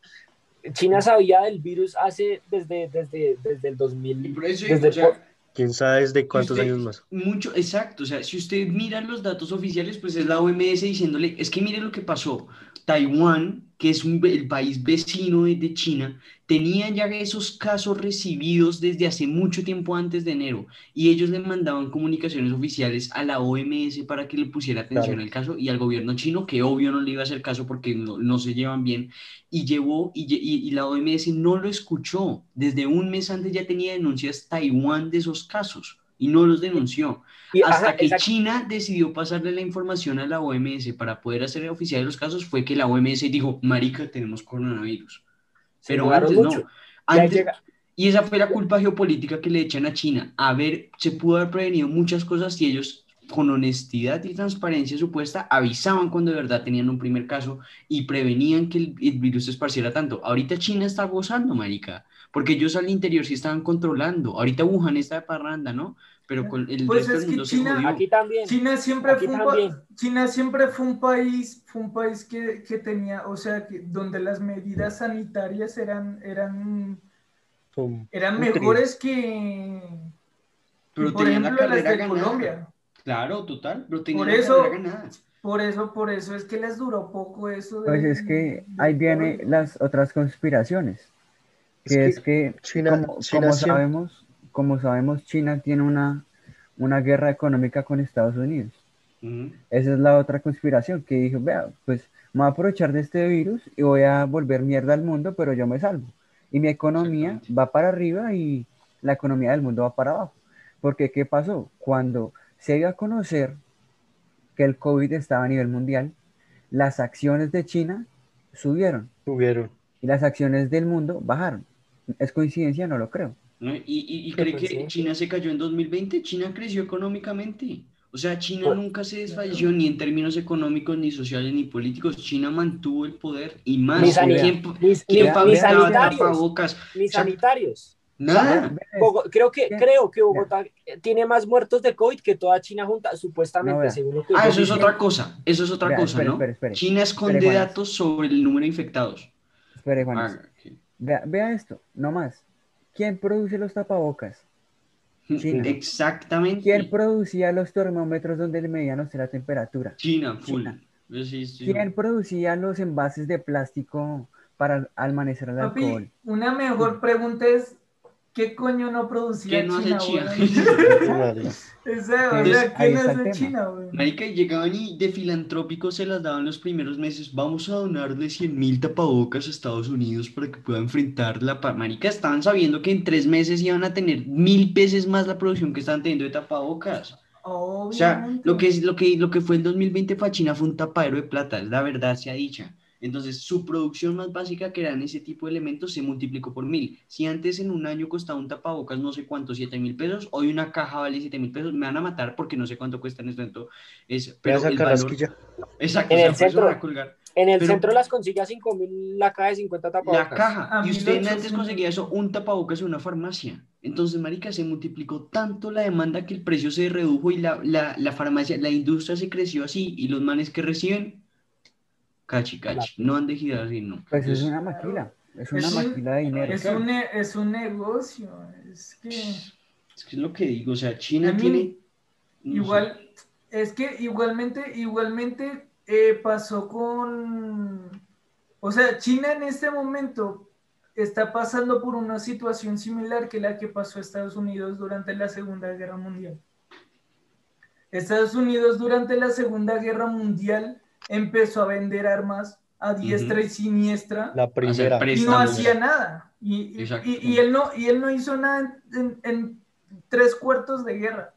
China sabía del virus hace desde, desde, desde el Y 2000. por eso, Desde o sea, po- ¿Quién sabe desde cuántos usted- años más? Mucho, exacto, o sea, si usted mira los datos oficiales, pues es la OMS diciéndole, es que mire lo que pasó. Taiwán, que es un, el país vecino de, de China, tenía ya esos casos recibidos desde hace mucho tiempo antes de enero y ellos le mandaban comunicaciones oficiales a la OMS para que le pusiera atención Claro. al caso y al gobierno chino, que obvio no le iba a hacer caso porque no, no se llevan bien, y llevó, y, lle- y- y la OMS no lo escuchó. Desde un mes antes ya tenía denuncias Taiwán de esos casos y no los denunció. y- Hasta ajá, que exacto. China decidió pasarle la información a la OMS para poder hacer oficial los casos, fue que la OMS dijo, marica, tenemos coronavirus. Se Pero antes mucho. no. Antes, y esa fue la culpa geopolítica que le echan a China. A ver, se pudo haber prevenido muchas cosas si ellos, con honestidad y transparencia supuesta, avisaban cuando de verdad tenían un primer caso y prevenían que el, el virus se esparciera tanto. Ahorita China está gozando, marica, porque ellos al interior sí estaban controlando. Ahorita Wuhan está de parranda, ¿no? Pero con el Pues resto es del mundo se China- jodió. Aquí también. China siempre Aquí fue un pa- también. China siempre fue un país, fue un país que, que tenía, o sea, que donde las medidas sanitarias eran, eran, Son eran mejores que, Pero que, por tenían la ejemplo las carrera de ganada. Colombia. Claro, total, pero tenía Por eso- ganada. Por eso, por eso es que les duró poco eso. de- Pues es que ahí viene las otras conspiraciones, Es que es que China, como, China como siempre- sabemos, como sabemos, China tiene una, una guerra económica con Estados Unidos. Esa es la otra conspiración que dijo, vea, pues me voy a aprovechar de este virus y voy a volver mierda al mundo, pero yo me salvo. Y mi economía va para arriba y la economía del mundo va para abajo. Porque, ¿qué pasó? Cuando se dio a conocer que el COVID estaba a nivel mundial, las acciones de China subieron tuvieron. y las acciones del mundo bajaron. ¿Es coincidencia? No lo creo. ¿No? ¿Y, y, y cree que coincidencia. China se cayó en 2020? China creció económicamente. O sea, China Pues- nunca se desfalleció ni en términos económicos, ni sociales, ni políticos. China mantuvo el poder y más. Ni, ¿Quién, ni- quién ni fabricaba sanitarios. tapabocas? Ni O sea, sanitarios. Nada. Creo que, creo que Bogotá tiene más muertos de COVID que toda China junta, supuestamente, No, según lo que Ah, eso es otra cosa. Eso es otra Vea, cosa, espere, ¿no? espere, espere. China esconde datos sobre el número de infectados. Espere, Juanes. Ah, ok. Vea, vea esto, no más. ¿Quién produce los tapabocas? (laughs) China. Exactamente. ¿Quién producía los termómetros donde le medían usted la temperatura? China, full. China. Sí ¿Quién producía los envases de plástico para almacenar el Papi, alcohol? una mejor pregunta es, ¿qué coño no producía ¿Qué no hace China? China? weón? Madre. Esa, o sea, ahí ¿quién está el hace. China, weón? Marica, y llegaban y de filantrópicos se las daban los primeros meses. Vamos a donarle 100 mil tapabocas a Estados Unidos para que pueda enfrentar la... pa-". Marica, estaban sabiendo que en tres meses iban a tener mil veces más la producción que estaban teniendo de tapabocas. O sea, Obviamente. lo que, es, lo, que, lo que fue el 2020 para China fue un tapadero de plata, es la verdad sea dicha. Entonces, su producción más básica, que eran ese tipo de elementos, se multiplicó por mil. Si antes en un año costaba un tapabocas no sé cuánto, 7 mil pesos, hoy una caja vale 7 mil pesos, me van a matar porque no sé cuánto cuesta en este momento. Es, pero a el valor-. Exacto, En el centro. En el Pero- centro las consigue a 5 mil la caja de 50 La tapabocas. caja. A Y usted 1800. antes conseguía eso, un tapabocas en una farmacia. Entonces, marica, se multiplicó tanto la demanda que el precio se redujo y la, la, la farmacia, la industria se creció así. Y los manes que reciben, cachi, cachi. No han de girar así, no. Pues es Es- una maquila, es una Es un- maquila de dinero. Es un, es un negocio, es que Es que es lo que digo, o sea, China mí, tiene... no sé. igual, es que igualmente, igualmente eh, pasó con, o sea, China en este momento está pasando por una situación similar que la que pasó a Estados Unidos durante la Segunda Guerra Mundial. Estados Unidos durante la Segunda Guerra Mundial empezó a vender armas a diestra y siniestra La primera. y no hacía nada. Y, y- y- él no, y él no hizo nada en, en- en tres cuartos de guerra.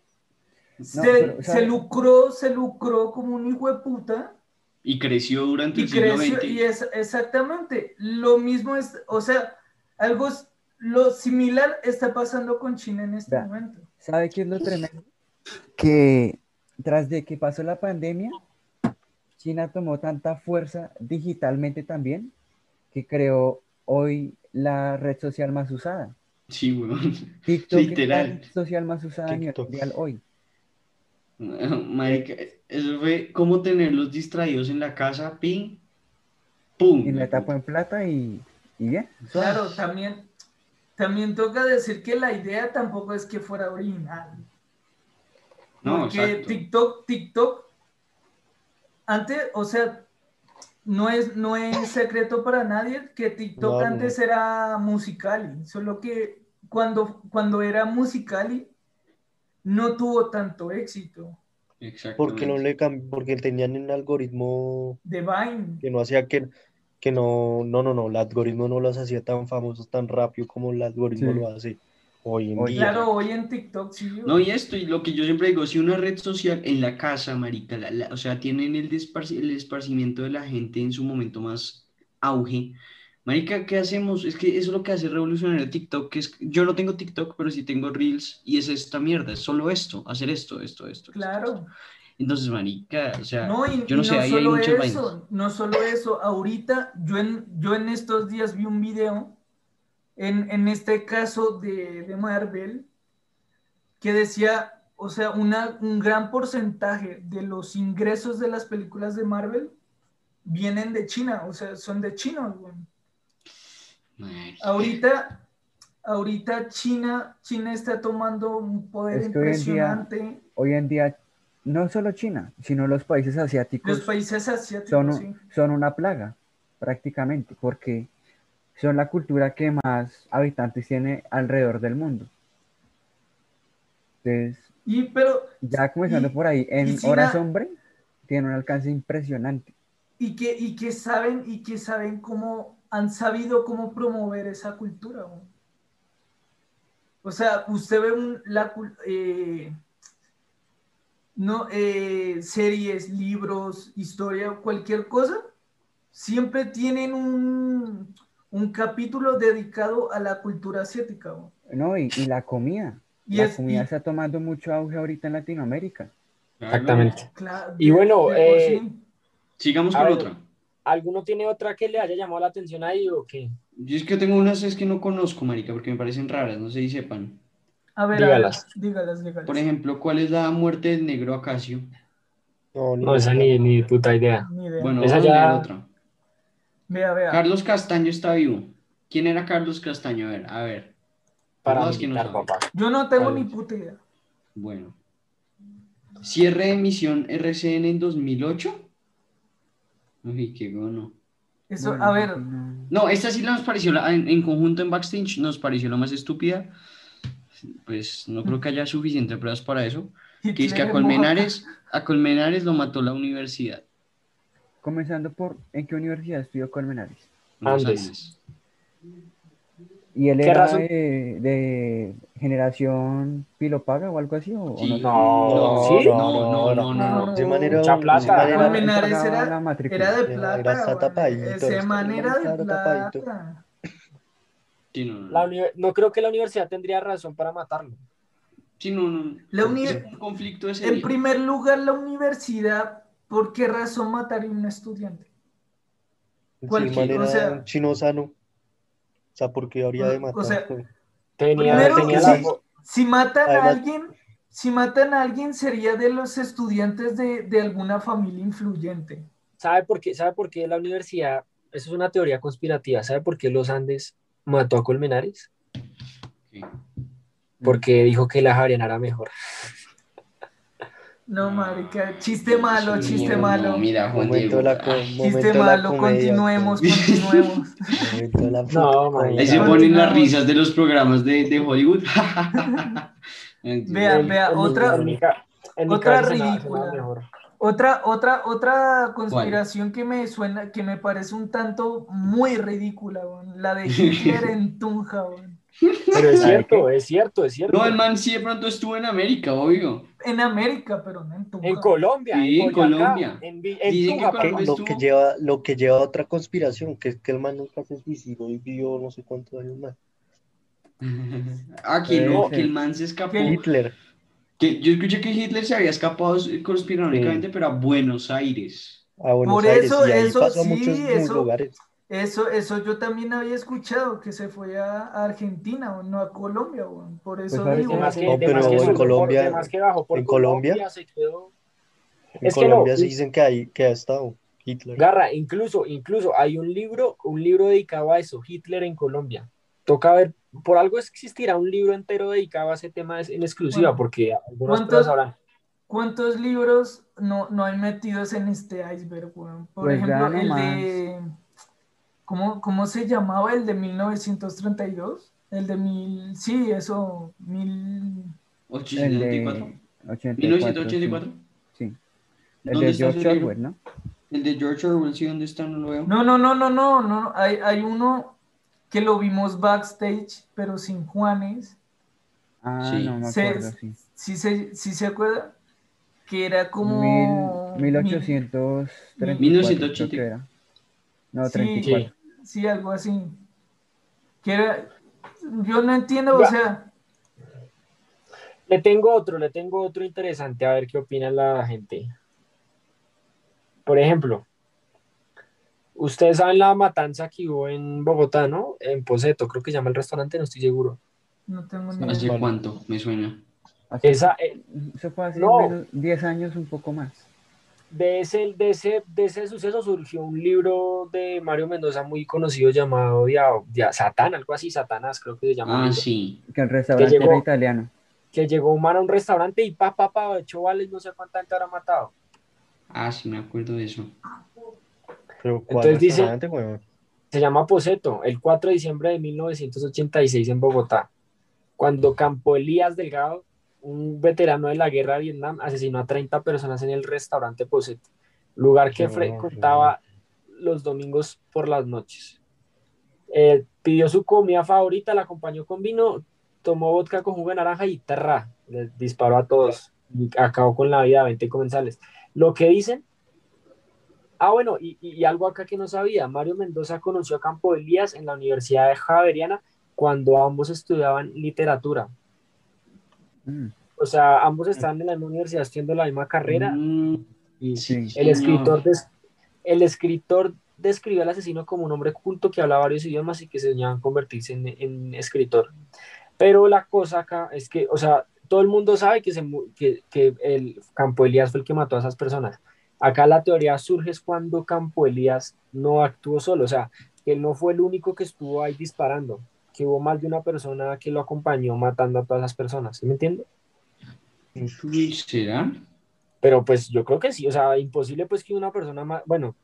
se, pero, se lucró, se lucró como un hijo de puta Y creció durante y el siglo creció. XX. Y es exactamente lo mismo es, o sea, algo lo similar está pasando con China en este momento. ¿Sabe qué es lo tremendo? Que tras de que pasó la pandemia, China tomó tanta fuerza digitalmente también que creó hoy la red social más usada. Sí, weón. (laughs) TikTok Literal. es la red social más usada a nivel TikTok. mundial hoy. Marica, eso fue como tenerlos distraídos en la casa, ping, pum. Y me tapo en plata y, y bien. suave. Claro, también, también toca decir que la idea tampoco es que fuera original. No, Porque exacto. TikTok, TikTok, antes, o sea, no es, no es secreto para nadie que TikTok No, no. antes era Musicali, solo que cuando, cuando era Musicali no tuvo tanto éxito. Porque no le porque tenían un algoritmo De Vine. que no hacía que, que no, no, no, no, el algoritmo no los hacía tan famosos tan rápido como el algoritmo Sí. lo hace hoy en día. Claro, hoy en TikTok sí. No, y esto, y lo que yo siempre digo, si una red social en la casa, marica, la- la- o sea, tienen el, desparci- el esparcimiento de la gente en su momento más auge, marica, ¿qué hacemos? Es que eso es lo que hace revolucionario TikTok, que es, yo no tengo TikTok, pero sí tengo Reels, y es esta mierda, es solo esto, hacer esto, esto, esto. Claro. esto. Entonces, marica, o sea, No, y, yo no y sé, ahí hay solo muchas vainas. no solo eso, ahorita yo en, yo en estos días vi un video, en, en este caso de, de Marvel, que decía, o sea, una, un gran porcentaje de los ingresos de las películas de Marvel vienen de China, o sea, son de chinos. Ahorita, ahorita China, China está tomando un poder Es que hoy en día- impresionante. Hoy en día no solo China, sino los países asiáticos Los países asiáticos, son, sí. son una plaga, prácticamente, porque son la cultura que más habitantes tiene alrededor del mundo. Entonces, Y pero, ya comenzando y- por ahí, en China- horas hombre, tiene un alcance impresionante. y que, y que saben, y que saben cómo, han sabido cómo promover esa cultura. ¿no? O sea, usted ve un, la, eh, no, eh, series, libros, historia, cualquier cosa, siempre tienen un, un capítulo dedicado a la cultura asiática. ¿no? No, y, y la comida. Y la es- comida y- está tomando mucho auge ahorita en Latinoamérica. Exactamente. Claro, Y bueno, eh. Sigamos con ver. otra. ¿Alguno tiene otra que le haya llamado la atención ahí o qué? Yo es que tengo unas es que no conozco, marica, porque me parecen raras, no sé si sepan. A ver, a ver, dígalas. dígalas, dígalas. Por ejemplo, ¿cuál es la muerte del negro Acacio? No, ni No, esa ni, ni puta idea. Ni idea. Bueno, Esa vamos a ya- leer otra. Vea, vea. Carlos Castaño está vivo. ¿Quién era Carlos Castaño? A ver, a ver. Para que no saben. papá. Yo no tengo ¿Cuál ni puta idea. Bueno. Cierre de emisión RCN en 2008. Uy, qué gono. Eso, Bueno, a ver, no. Esta sí nos pareció, la- en, en conjunto en backstage, nos pareció la más estúpida. Pues no creo que haya suficientes pruebas para eso. (laughs) Que es que a Colmenares, a Colmenares lo mató la universidad. Comenzando por, ¿en qué universidad estudió Colmenares? Andes. ¿Y él ¿Qué era de, de generación pilopaga o algo así? ¿O, o Sí. No, No, ¿sí? No, no, no, no. No. De manera, Mucha de plata. manera- Colmenares pagaba era-. Era de plata. era tapadito, de claro, tapadito. plata. Sí, no, no. La no creo que la universidad tendría razón para matarlo. Sí, no, no. La uni- conflicto ese En día. primer lugar, la universidad, ¿por qué razón mataría a un estudiante? Sí, Cualquier- manera o sea- un chino sano. O sea, porque habría de O matar. sea, (laughs) Tenía, Primero tenía que la sí. fo- Si matan a alguien, si matan a alguien sería de los estudiantes de, de alguna familia influyente. ¿Sabe por qué? ¿Sabe por qué la universidad? Eso es una teoría conspirativa. ¿Sabe por qué los Andes mató a Colmenares? Sí. Porque dijo que la Javeriana era mejor. (laughs) No, marica, chiste malo, Dios chiste mío, malo. no, mira, Juan Diego. la, Chiste la malo, continuemos, pues. continuemos. (laughs) La No, man. Ahí se ponen las risas de los programas de, de Hollywood. (laughs) Vea, vea, otra- en mi ca- en mi otra ridícula. Otra, otra, otra conspiración que me suena, que me parece un tanto muy ridícula, la de Hitler en (laughs) Tunja. Pero es ¿Sabe cierto, es cierto, es cierto. No, el man sí de pronto estuvo en América, obvio. En América, pero no en Tunja. En Colombia, Sí, en Colombia. En, en que. Lo estuvo- que lleva, lo que lleva a otra conspiración, que es que el man nunca se suicidó y vivió no sé cuántos años más. (laughs) Ah, que no, que el man se escapó. Que- Hitler. Que yo escuché que Hitler se había escapado conspiranoicamente, pero a Buenos Aires. A Buenos Por Aires, eso- y ahí eso pasó a sí, muchos eso- lugares. Eso, eso yo también había escuchado, que se fue a, Argentina, o no a Colombia, weón. Por eso Pues digo. De más que, No, pero más que en por- Colombia- de más que bajó por en Colombia- se quedó. En Es que no, Colombia se dicen que, hay, que ha estado Hitler. Garra, incluso, incluso hay un libro, un libro dedicado a eso, Hitler en Colombia. Toca ver, por algo existirá un libro entero dedicado a ese tema en exclusiva, Bueno, porque algunas ¿cuántos- personas sabrán. ¿Cuántos libros no, no hay metidos en este iceberg, weón? Por Pues ejemplo, el de... ¿cómo, ¿Cómo se llamaba el de 1932? El de mil... Sí, eso, mil... El de 884. 84, 1984. Sí. El ¿Dónde de está George? Orwell, ¿no? El de George Orwell, sí, ¿dónde está? No lo veo. No, no, no, no, no, no. Hay, hay uno que lo vimos backstage, pero sin Juanes. Ah, Sí. no me Se- acuerdo, sí. ¿Sí se, sí se acuerda? Que era como... Mil- 1834 1980. creo que era. No, Sí. 34. Sí, algo así. Que era... Yo no entiendo, o sea... Le tengo otro, le tengo otro interesante, a ver qué opina la gente. Por ejemplo, ustedes saben la matanza que hubo en Bogotá, ¿no? En Poseto, creo que se llama el restaurante, no estoy seguro. No tengo ni ¿Hace cuánto? Me suena. Esa, eh, Eso fue hace No. menos- 10 años, un poco más. De, ese, de, ese, de ese suceso surgió un libro de Mario Mendoza muy conocido llamado Dia, Dia- Satán, algo así, Satanás, creo que se llama. Ah, sí. Que el restaurante llegó- era italiano. que llegó un man a un restaurante y pa, pa, pa, chavales, no sé cuánta gente habrá matado. Ah, sí, me acuerdo de eso. Pero ¿cuál Entonces dice-? Se llama Poseto, el 4 de diciembre de 1986 en Bogotá, cuando Campo Elías Delgado, un veterano de la guerra de Vietnam, asesinó a 30 personas en el restaurante Poseto, lugar que frecuentaba los domingos por las noches. Eh, pidió su comida favorita, la acompañó con vino, tomó vodka con jugo de naranja y terra, les disparó a todos y acabó con la vida de 20 comensales. Lo que dicen Ah, bueno, y, y- y algo acá que no sabía, Mario Mendoza conoció a Campo Elías en la Universidad de Javeriana cuando ambos estudiaban literatura. Mm, O sea, ambos estaban en la misma universidad estudiando la misma carrera Mm, y sí. el escritor, des- el escritor describió al asesino como un hombre culto que habla varios idiomas y que se soñaba en convertirse en, en escritor. Pero la cosa acá es que, o sea, todo el mundo sabe que, se, que, que el Campo Elías fue el que mató a esas personas. Acá la teoría surge es cuando Campo Elías no actuó solo, o sea, que él no fue el único que estuvo ahí disparando, que hubo más de una persona que lo acompañó matando a todas esas personas, ¿sí me entiende? ¿Será? Pero pues yo creo que sí, o sea, imposible pues que una persona más, bueno,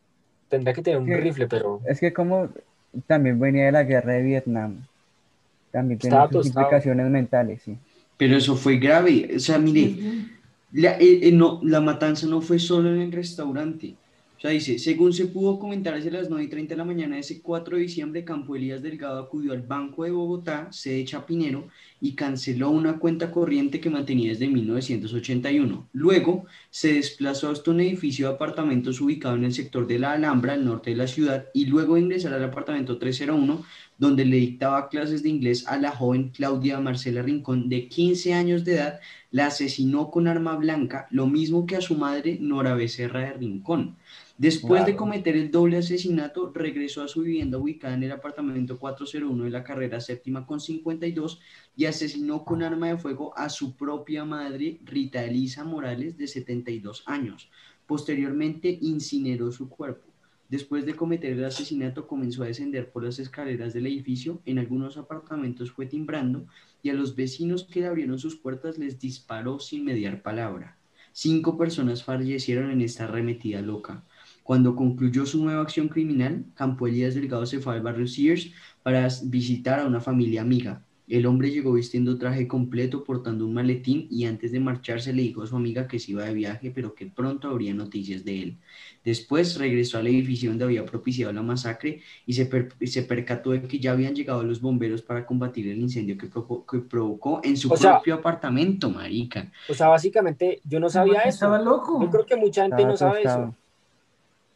tendría que tener un rifle, pero Es que como también venía de la guerra de Vietnam, también tiene sus tostado. implicaciones mentales, sí. Pero eso fue grave. O sea, mire, La, eh, eh, no, la matanza no fue solo en el restaurante. Dice, según se pudo comentar hacia las 9 y 30 de la mañana de ese 4 de diciembre, Campo Elías Delgado acudió al Banco de Bogotá, sede Chapinero, y canceló una cuenta corriente que mantenía desde 1981. Luego, se desplazó hasta un edificio de apartamentos ubicado en el sector de la Alhambra, al norte de la ciudad, y luego ingresar al apartamento 301, donde le dictaba clases de inglés a la joven Claudia Marcela Rincón, de 15 años de edad, la asesinó con arma blanca, lo mismo que a su madre Nora Becerra de Rincón. Después de cometer el doble asesinato, regresó a su vivienda ubicada en el apartamento 401 de la carrera séptima con 52 y asesinó con arma de fuego a su propia madre, Rita Elisa Morales, de 72 años. Posteriormente incineró su cuerpo. Después de cometer el asesinato, comenzó a descender por las escaleras del edificio. En algunos apartamentos fue timbrando y a los vecinos que le abrieron sus puertas les disparó sin mediar palabra. Cinco personas fallecieron en esta arremetida loca. Cuando concluyó su nueva acción criminal, Campo Elías Delgado se fue al barrio Sears para visitar a una familia amiga. El hombre llegó vistiendo traje completo, portando un maletín y antes de marcharse le dijo a su amiga que se iba de viaje, pero que pronto habría noticias de él. Después regresó al edificio donde había propiciado la masacre y se, per- se percató de que ya habían llegado los bomberos para combatir el incendio que, provo- que provocó en su O sea- propio apartamento, marica. o sea, básicamente yo no sabía eso. Estaba loco. Yo creo que mucha gente Estaba no sabe eso.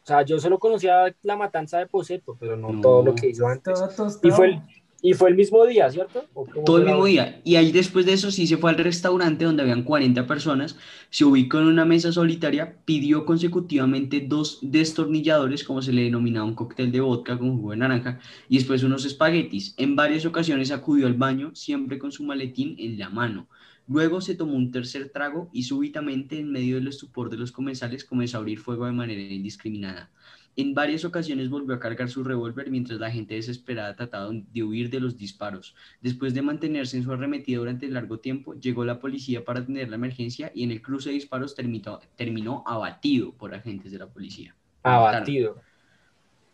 O sea, yo solo conocía la matanza de Poseto, pero no, No. todo lo que hizo antes. Y fue el, y fue el mismo día, ¿cierto? ¿O cómo Todo el mismo día. Y ahí después de eso sí se fue al restaurante donde habían 40 personas, se ubicó en una mesa solitaria, pidió consecutivamente dos destornilladores, como se le denominaba un cóctel de vodka con jugo de naranja, y después unos espaguetis. En varias ocasiones acudió al baño, siempre con su maletín en la mano. Luego se tomó un tercer trago y súbitamente, en medio del estupor de los comensales, comenzó a abrir fuego de manera indiscriminada. En varias ocasiones volvió a cargar su revólver mientras la gente desesperada trataba de huir de los disparos. Después de mantenerse en su arremetida durante largo tiempo, llegó la policía para atender la emergencia y en el cruce de disparos terminó, terminó abatido por agentes de la policía. Abatido.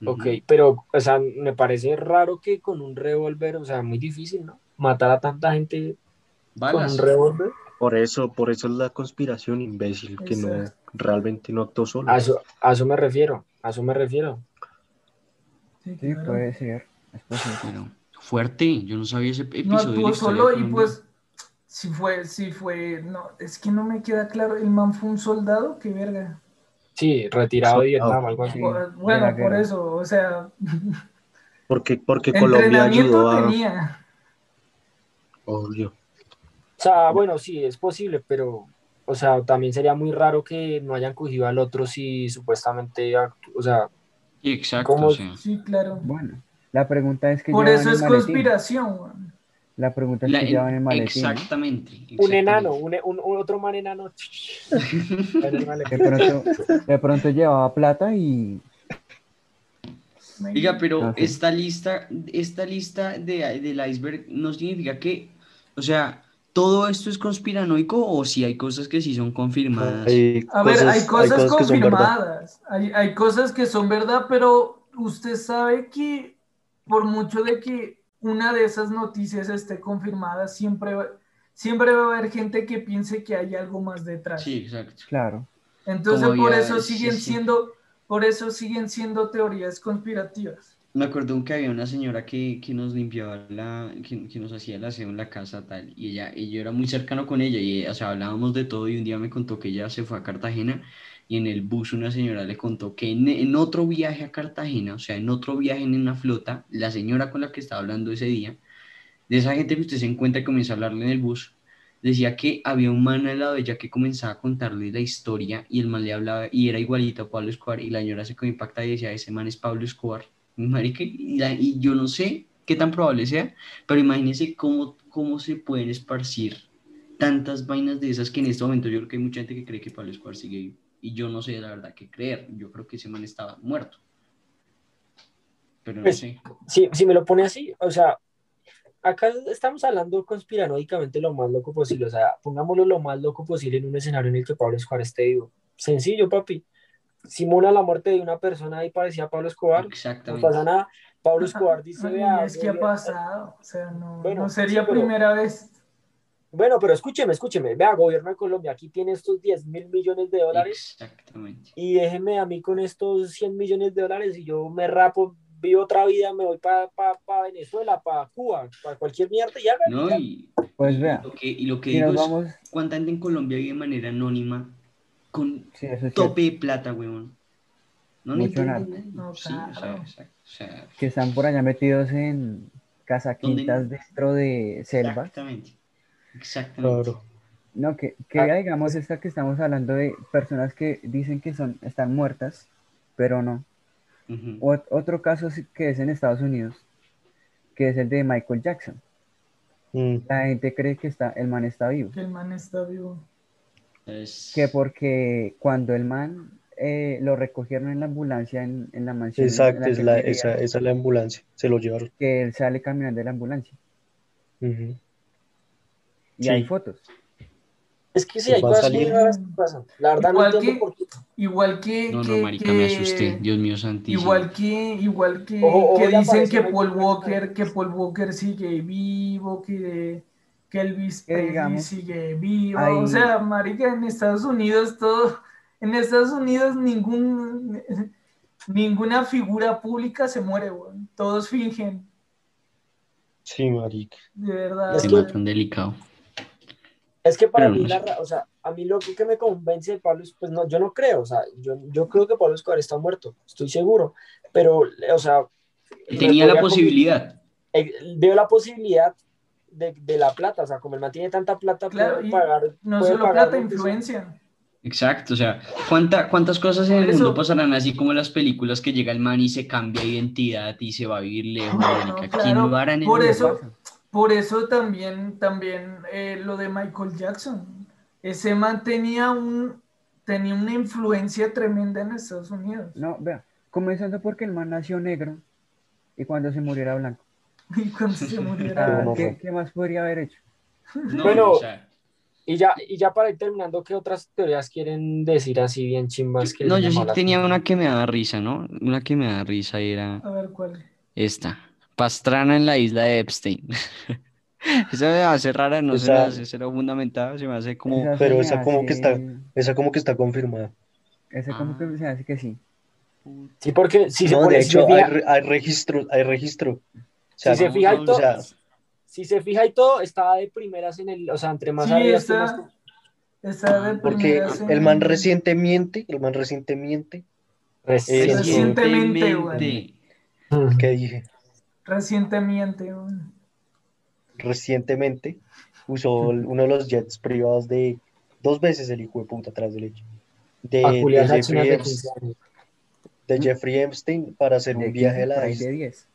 Ok, pero, o sea, me parece raro que con un revólver, o sea, muy difícil, ¿no? Matar a tanta gente con un revólver. Por eso, por eso es la conspiración imbécil, que no realmente no actuó solo. A eso, a eso me refiero, a eso me refiero. Sí, Sí, claro. puede ser. Es posible. Pero fuerte, yo no sabía ese No episodio. historia solo y pues si fue, si fue, no, es que no me queda claro, el man fue un soldado, qué verga. Sí, retirado de. Vietnam, algo así. Sí, Bueno, por guerra. eso, o sea, Porque, porque (laughs) Colombia ayudó a... tenía. Obvio. O sea, bueno, sí, es posible, pero, o sea, también sería muy raro que no hayan cogido al otro si supuestamente, o sea, Sí, Exacto, ¿Cómo- o sea, Sí, claro. Bueno, la pregunta es que Por eso es conspiración, weón. La pregunta es la- que llevan el maletín. exactamente, un enano, un, un- un otro man enano. (laughs) En. De pronto, de pronto llevaba plata y Diga, pero sí. esta lista, esta lista de, del iceberg no significa que, o sea, ¿todo esto es conspiranoico o si hay cosas que sí son confirmadas? Hay A ver, hay cosas, confirmadas, hay, hay cosas que son verdad, pero usted sabe que por mucho de que una de esas noticias esté confirmada, siempre, va- siempre va a haber gente que piense que hay algo más detrás. Sí, exacto. Claro. Entonces Como por eso siguen sí. siendo, por eso siguen siendo teorías conspirativas. Me acuerdo que había una señora que, que nos limpiaba la, que, que nos hacía el aseo en la casa tal, y ella, y yo era muy cercano con ella, y o sea, hablábamos de todo, y un día me contó que ella se fue a Cartagena, y en el bus una señora le contó que en, en otro viaje a Cartagena, o sea, en otro viaje en una flota, la señora con la que estaba hablando ese día, de esa gente que usted se encuentra y comienza a hablarle en el bus, decía que había un man al lado de ella que comenzaba a contarle la historia, y el man le hablaba, y era igualito a Pablo Escobar, y la señora se quedó impactada y decía, ese man es Pablo Escobar. Marica, y, la- y yo no sé qué tan probable sea, pero imagínense cómo, cómo se pueden esparcir tantas vainas de esas que en este momento yo creo que hay mucha gente que cree que Pablo Escobar sigue vivo. Y yo no sé la verdad qué creer. Yo creo que ese man estaba muerto. Pero no Pues, sé. Si, si me lo pone así, o sea, acá estamos hablando conspiranoicamente lo más loco posible, o sea, pongámoslo lo más loco posible en un escenario en el que Pablo Escobar esté vivo. Sencillo, papi. Simula la muerte de una persona y parecía a Pablo Escobar, no Exactamente. pasa nada. Pablo Escobar dice, vea, es que ha pasado, o sea, no, Bueno, no sería sí, pero- primera vez. Bueno, pero escúcheme, escúcheme, vea, gobierno de Colombia, aquí tiene estos 10 mil millones de dólares Exactamente. y déjeme a mí con estos 100 millones de dólares y yo me rapo, vivo otra vida, me voy para Venezuela, para Cuba, para cualquier mierda y haga. ¿No? Y, Pues y vea, lo que, y lo que digo nos es, vamos, ¿cuánta gente en Colombia vive de manera anónima con sí, eso es cierto, tope de plata, weón? No Mucho entiendo, nada. No, Sí, o sea, claro. exacto, o sea, que están por allá metidos en casaquitas dentro de selvas. Exactamente. Exactamente. Claro. No, que, que Ah. digamos esta que estamos hablando de personas que dicen que son, están muertas, pero no. Ot- otro caso que es en Estados Unidos, que es el de Michael Jackson. Mm, La gente cree que está, el man está vivo, el man está vivo. Es- que porque cuando el man eh, lo recogieron en la ambulancia en, en la mansión Exacto, la es la, esa, esa es la ambulancia. Se lo llevaron. que él sale caminando de la ambulancia y Sí. hay fotos. Es que sí, hay cosas muy raras que pasan. La verdad Igual no entiendo que- por qué. Igual que. No, no, que- marica, me asusté. Dios mío santísimo. Igual que, igual que, Ojo, ojo, que dicen que Paul. Walker, que Paul Walker sigue vivo, que, que Elvis Presley digamos, sigue vivo. O sea, marica, en Estados Unidos todo, en Estados Unidos ningún, ninguna figura pública se muere, weón. Todos fingen, Sí, marica. de verdad. Es Se que- matan delicado. Es que para Pero mí, no la, o sea, a mí lo que me convence de Pablo, es- pues no, yo no creo, o sea, yo, yo creo que Pablo Escobar está muerto, estoy seguro, pero, o sea, Tenía la posibilidad. eh, veo la posibilidad de, de la plata, o sea, como el man tiene tanta plata, Claro, puede pagar, No puede solo pagar plata, influencia. Exacto, o sea, ¿cuánta, ¿cuántas cosas en el mundo pasarán así como las películas que llega el man y se cambia de identidad y se va a vivir lejos? No, marica? no, ¿Quién claro, lo hará en el por mundo? eso-. Por eso también, también eh, lo de Michael Jackson. Ese man tenía, un, tenía una influencia tremenda en Estados Unidos. No, vea, comenzando porque el man nació negro y cuando se muriera blanco. Y (laughs) cuando se Ah, muriera. ¿qué, más podría haber hecho? No, Bueno, o sea, Y ya, y ya para ir terminando, ¿qué otras teorías quieren decir así bien chimbas? que no, yo sí tenía una que me daba risa, ¿no? Una que me da risa era A ver cuál. esta. Pastrana en la isla de Epstein. (laughs) Esa me hace rara, no se hace cero fundamentada, se me hace como... Esa Pero esa como que está- Esa como que está confirmada. Esa como Ah. que se hace que sí. Sí, porque si se pone, de hecho, hay registro, hay registro. O sea, si se fija y todo, sea- si se fija y todo, estaba de primeras en el, o sea, entre más Sí, arriba está- más- Está de porque en- el man reciente miente, el man reciente miente. Reciente. Recientemente, güey. ¿Qué dije? Recientemente. güey. Recientemente usó uno de los jets privados de dos veces el hijo de puta atrás del hecho. De, de Jeffrey, Epstein, 15 años. de Jeffrey Epstein para hacer De un viaje a 15 por la isla.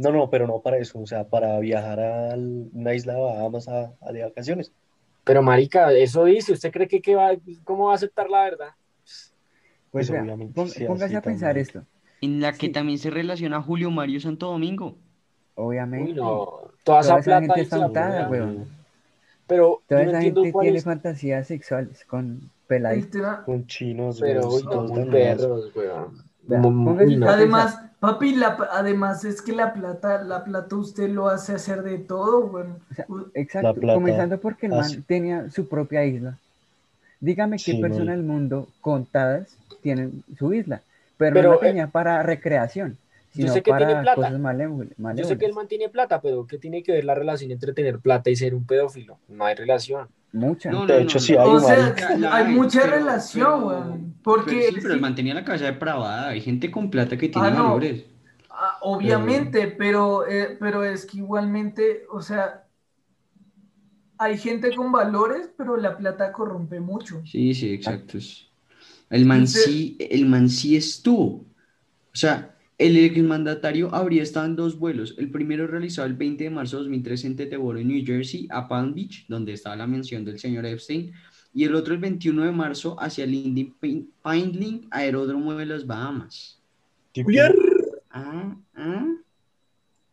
De 10. No, no, pero no para eso, o sea, para viajar a una isla de Bahamas a, a de vacaciones. Pero marica, eso dice, ¿usted cree que, qué va, cómo va a aceptar la verdad? Pues Pues obviamente sí, póngase a pensar también. esto. En la que Sí. también se relaciona Julio Mario Santo Domingo. Obviamente. Uy, no, toda Toda esa plata gente está untada, weón. Pero Toda no esa gente cuál tiene es. fantasías sexuales con El peladitos. Con chinos, Pero weón, uy, no, todos muy perros, weón. Además, papi, la, además es que la plata, la plata usted lo hace hacer de todo, güey. O sea, U- Exacto, comenzando porque el man hace- tenía su propia isla. Dígame qué Sí, persona del mundo contadas tienen su isla, pero, Pero, no la eh, tenía para recreación, sino sé que tiene para plata. cosas Yo sé que el man tiene plata, pero ¿qué tiene que ver la relación entre tener plata y ser un pedófilo? No hay relación. Mucha. No, De hecho, sí hay, O sea, hay hay, mucha pero- relación, güey. Porque Pero sí, pero el mantenía la cabeza depravada. Hay gente con plata que tiene Ah, no. valores. Ah, obviamente, pero, eh, pero es que igualmente, o sea, hay gente con valores, pero la plata corrompe mucho. Sí, sí, exacto. es- El man Entonces- sí, el man sí estuvo. O sea, el exmandatario habría estado en dos vuelos. El primero realizado el 20 de marzo de 2003 en Teteboro, New Jersey, a Palm Beach, donde estaba la mención del señor Epstein. Y el otro el 21 de marzo hacia el Indy Pin- Pineling, aeródromo de las Bahamas. Ah, ah.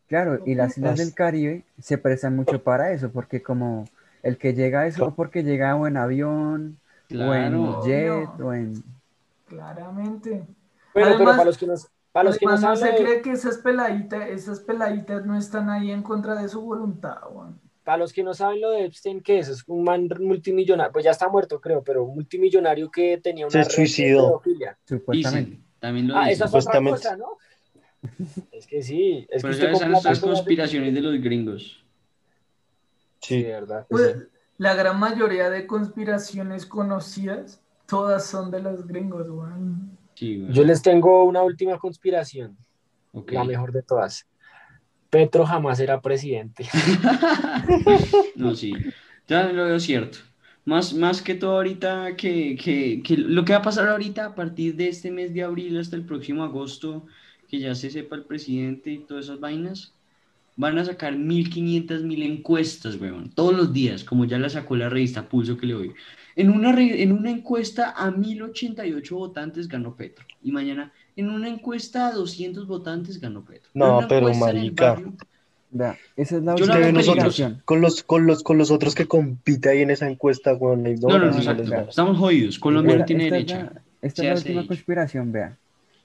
Claro, y las islas As- del Caribe se prestan mucho para eso, porque como el que llega a eso, o porque llega o en avión, o en Claro. jet, Obvio. o en... Claramente. Pero, Además- pero para los que nos, para los que no Además, no saben se lo de- cree que esas peladitas, esas peladitas no están ahí en contra de su voluntad, güey. Para los que no saben lo de Epstein, ¿qué es? Es un man multimillonario, pues ya está muerto, creo, pero un multimillonario que tenía una Se suicidó. Supuestamente. Dicen, también lo Ah, dicen. esa es otra Supuestamente. cosa, ¿no? Es que sí, es que Pero esas con son plata las conspiraciones de los gringos. Sí, Sí, de verdad. Pues, la gran mayoría de conspiraciones conocidas, todas son de los gringos, güey. Sí. Yo les tengo una última conspiración, la mejor de todas. Petro jamás era presidente. (laughs) No, sí, ya lo veo cierto. Más, más que todo ahorita, que, que, que lo que va a pasar ahorita a partir de este mes de abril hasta el próximo agosto, que ya se sepa el presidente y todas esas vainas, van a sacar 1500 mil encuestas, weón, todos los días, como ya la sacó la revista Pulso que le doy. En una, re- en una encuesta a 1088 votantes ganó Petro. Y mañana, en una encuesta a 200 votantes ganó Petro. No, pero, marica. barrio- esa es la la nosotros conspiración. con los, con los, con los otros que compite ahí en esa encuesta, weón. No, no, no, exacto. Estamos jodidos. Colombia no tiene esta es derecha. la- esta Se es la última conspiración, vea.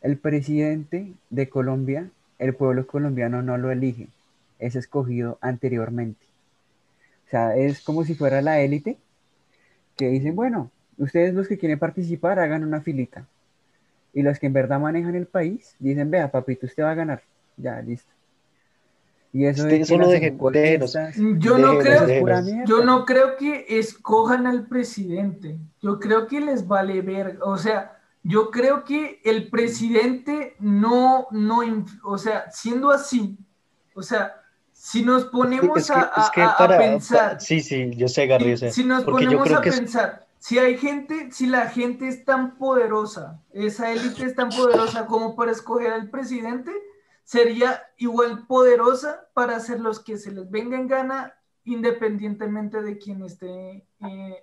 El presidente de Colombia, el pueblo colombiano no lo elige, es escogido anteriormente. O sea, es como si fuera la élite que dicen, bueno, ustedes los que quieren participar hagan una filita. Y los que en verdad manejan el país dicen, vea, papito, usted va a ganar. Ya, listo. Y eso solo deje- encuestas, Yo no creo, es yo no creo que escojan al presidente. Yo creo que les vale ver, o sea, yo creo que el presidente no, no, o sea, siendo así, o sea, si nos ponemos Es que, a, es que a- a para, pensar, pa- sí, sí, yo sé, si nos porque yo ponemos creo a que es- pensar, si hay gente, si la gente es tan poderosa, esa élite es tan poderosa como para escoger al presidente, sería igual poderosa para hacer los que se les venga en gana, independientemente de quién esté eh,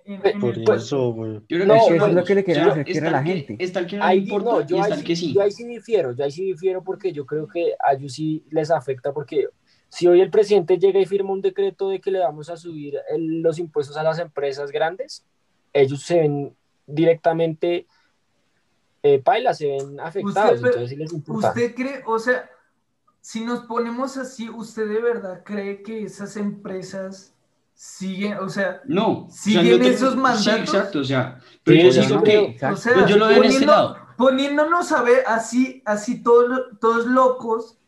en, en por el eso, güey. Yo creo No, que eso es lo vamos. que le quieren hacer a la que- gente. Está el que no le Ahí, importa no, y yo, ahí, sí- que sí. yo ahí sí difiero, yo ahí sí difiero porque yo creo que a ellos sí les afecta porque si hoy el presidente llega y firma un decreto de que le vamos a subir el- los impuestos a las empresas grandes, ellos se ven directamente eh, paila, se ven afectados, Usted- entonces sí les importa. ¿Usted cree, o sea, si nos ponemos así, ¿usted de verdad cree que esas empresas siguen, o sea, No. o sea, ¿Siguen tengo- esos mandatos? Sí, exacto. O sea, pero Sí, yo que. O sea, Pues yo lo veo en poniendo- lado. poniéndonos a ver así, así todos, todos locos,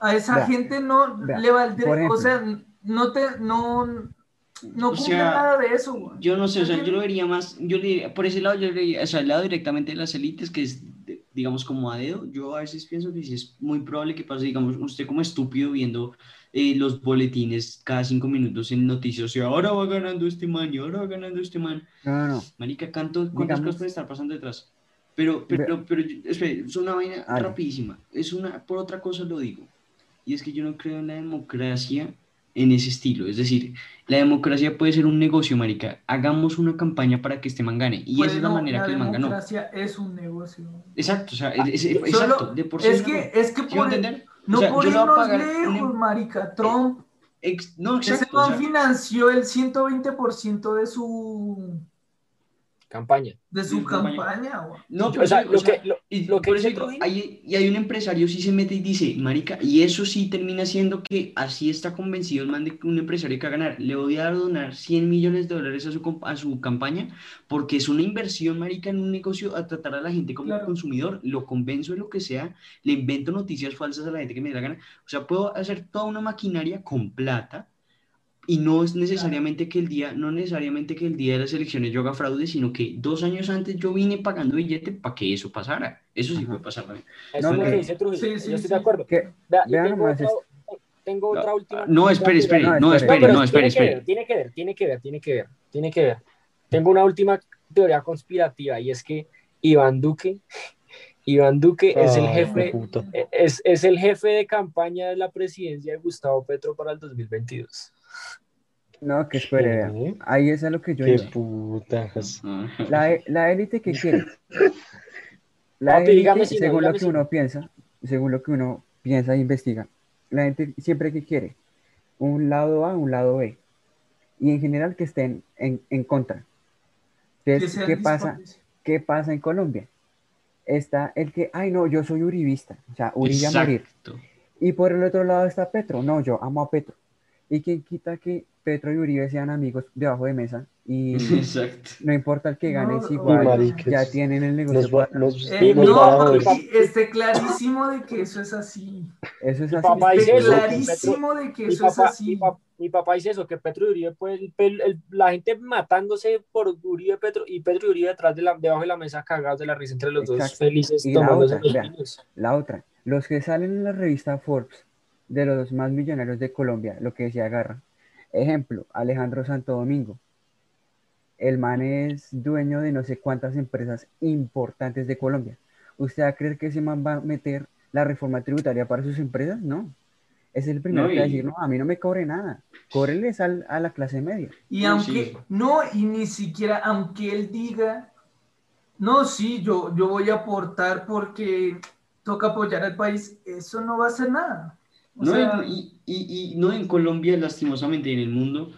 a esa Vea, gente no vea, le valdría, o sea, no te, no, no O cumple sea, nada de eso, güey. Yo no sé, o sea, yo lo vería más, yo le diría- por ese lado, yo le diría, o sea, el lado directamente de las élites, que es, digamos, como a dedo, yo a veces pienso que sí es muy probable que pase, digamos, usted como estúpido viendo eh, los boletines cada cinco minutos en noticias, o sea, ahora va ganando este man y ahora va ganando este man. No, no, no. Marica, canto, ¿cuántas Digamos- cosas pueden estar pasando detrás? Pero, pero, pero, yo- espere, es una vaina rapidísima. Es una, por otra cosa lo digo. Y es que yo no creo en la democracia en ese estilo. Es decir, la democracia puede ser un negocio, marica. Hagamos una campaña para que este man gane. Y esa es la manera la que el man ganó. democracia es un negocio. Exacto, o sea, es- es- Solo- exacto, de por sí. es que, es que ¿Sí me va a por, entender? no O sea, por irnos un lejos, marica, Trump, Ex- no, Ese exacto. o man sea, financió el 120% de su, Campaña. de su campaña. no, O pero sea, sí, lo o sea, que, lo, y lo que por eso dice digo, Trujillo- hay, y hay un empresario sí se mete y dice, marica, y eso sí termina siendo que así está convencido el man de que un empresario que va a ganar, le voy a donar 100 millones de dólares a su, a su campaña, porque es una inversión, marica, en un negocio a tratar a la gente como Claro. consumidor, lo convenzo de lo que sea, le invento noticias falsas a la gente que me dé la gana, o sea, puedo hacer toda una maquinaria con plata, y no es necesariamente que el día, no necesariamente que el día de las elecciones yo haga fraude, sino que dos años antes yo vine pagando billete para que eso pasara. Eso sí Ajá. puede pasar también. Eso No, es lo que- dice Trujillo. Sí, yo sí, estoy sí. de acuerdo. Que, Vea, yo vean tengo, nomás, otra, tengo No, otra última. No, espere, espere, No, no, espere. no, espere, tiene que ver, espere. tiene que ver, tiene que ver, tiene que ver, tiene que ver. Tengo una última teoría conspirativa y es que Iván Duque, (laughs) Iván Duque es el jefe, puta. es, es el jefe de campaña de la presidencia de Gustavo Petro para el 2022. No, que espere. ¿Qué? Ahí es a lo que yo Qué iba. putas. La, e- la élite que quiere. La Papi, élite, dígame si no, según lo dígame que si uno piensa, según lo que uno piensa e investiga, la gente siempre que quiere un lado A, un lado B. Y en general que estén en, en contra. Entonces, ¿qué pasa? ¿Qué pasa en Colombia? Está el que, ay no, yo soy uribista, o sea, Uribe a morir. Exacto. Y por el otro lado está Petro, no, yo amo a Petro. Y quien quita que Petro y Uribe sean amigos debajo de mesa y (laughs) Exacto. no importa el que gane, No, es igual, ya tienen el negocio. Nos, va- nos, Eh, nos no, esté clarísimo de que eso es así. Eso es Mi así. papá Esté dice eso, clarísimo de que eso es así. mi, pa- mi papá dice eso, que Petro y Uribe, pues, el- el- el- la gente matándose por Uribe Petro y Petro y Uribe detrás de la, debajo de la mesa cagados de la risa entre los dos felices Y la otra, los. La otra, los que salen en la revista Forbes de los más millonarios de Colombia, lo que decía Garra. Ejemplo, Alejandro Santo Domingo. El man es dueño de no sé cuántas empresas importantes de Colombia. ¿Usted va a creer que ese man va a meter la reforma tributaria para sus empresas? No. Es el primero No, que va a decir, no, a mí no me cobre nada. Cóbreles al- a la clase media. Y No, aunque, sí. no, y ni siquiera, aunque él diga, no, sí, yo, yo voy a aportar porque toca apoyar al país, eso no va a hacer nada. O No, sea, y, y- y no en Colombia, lastimosamente, en el mundo,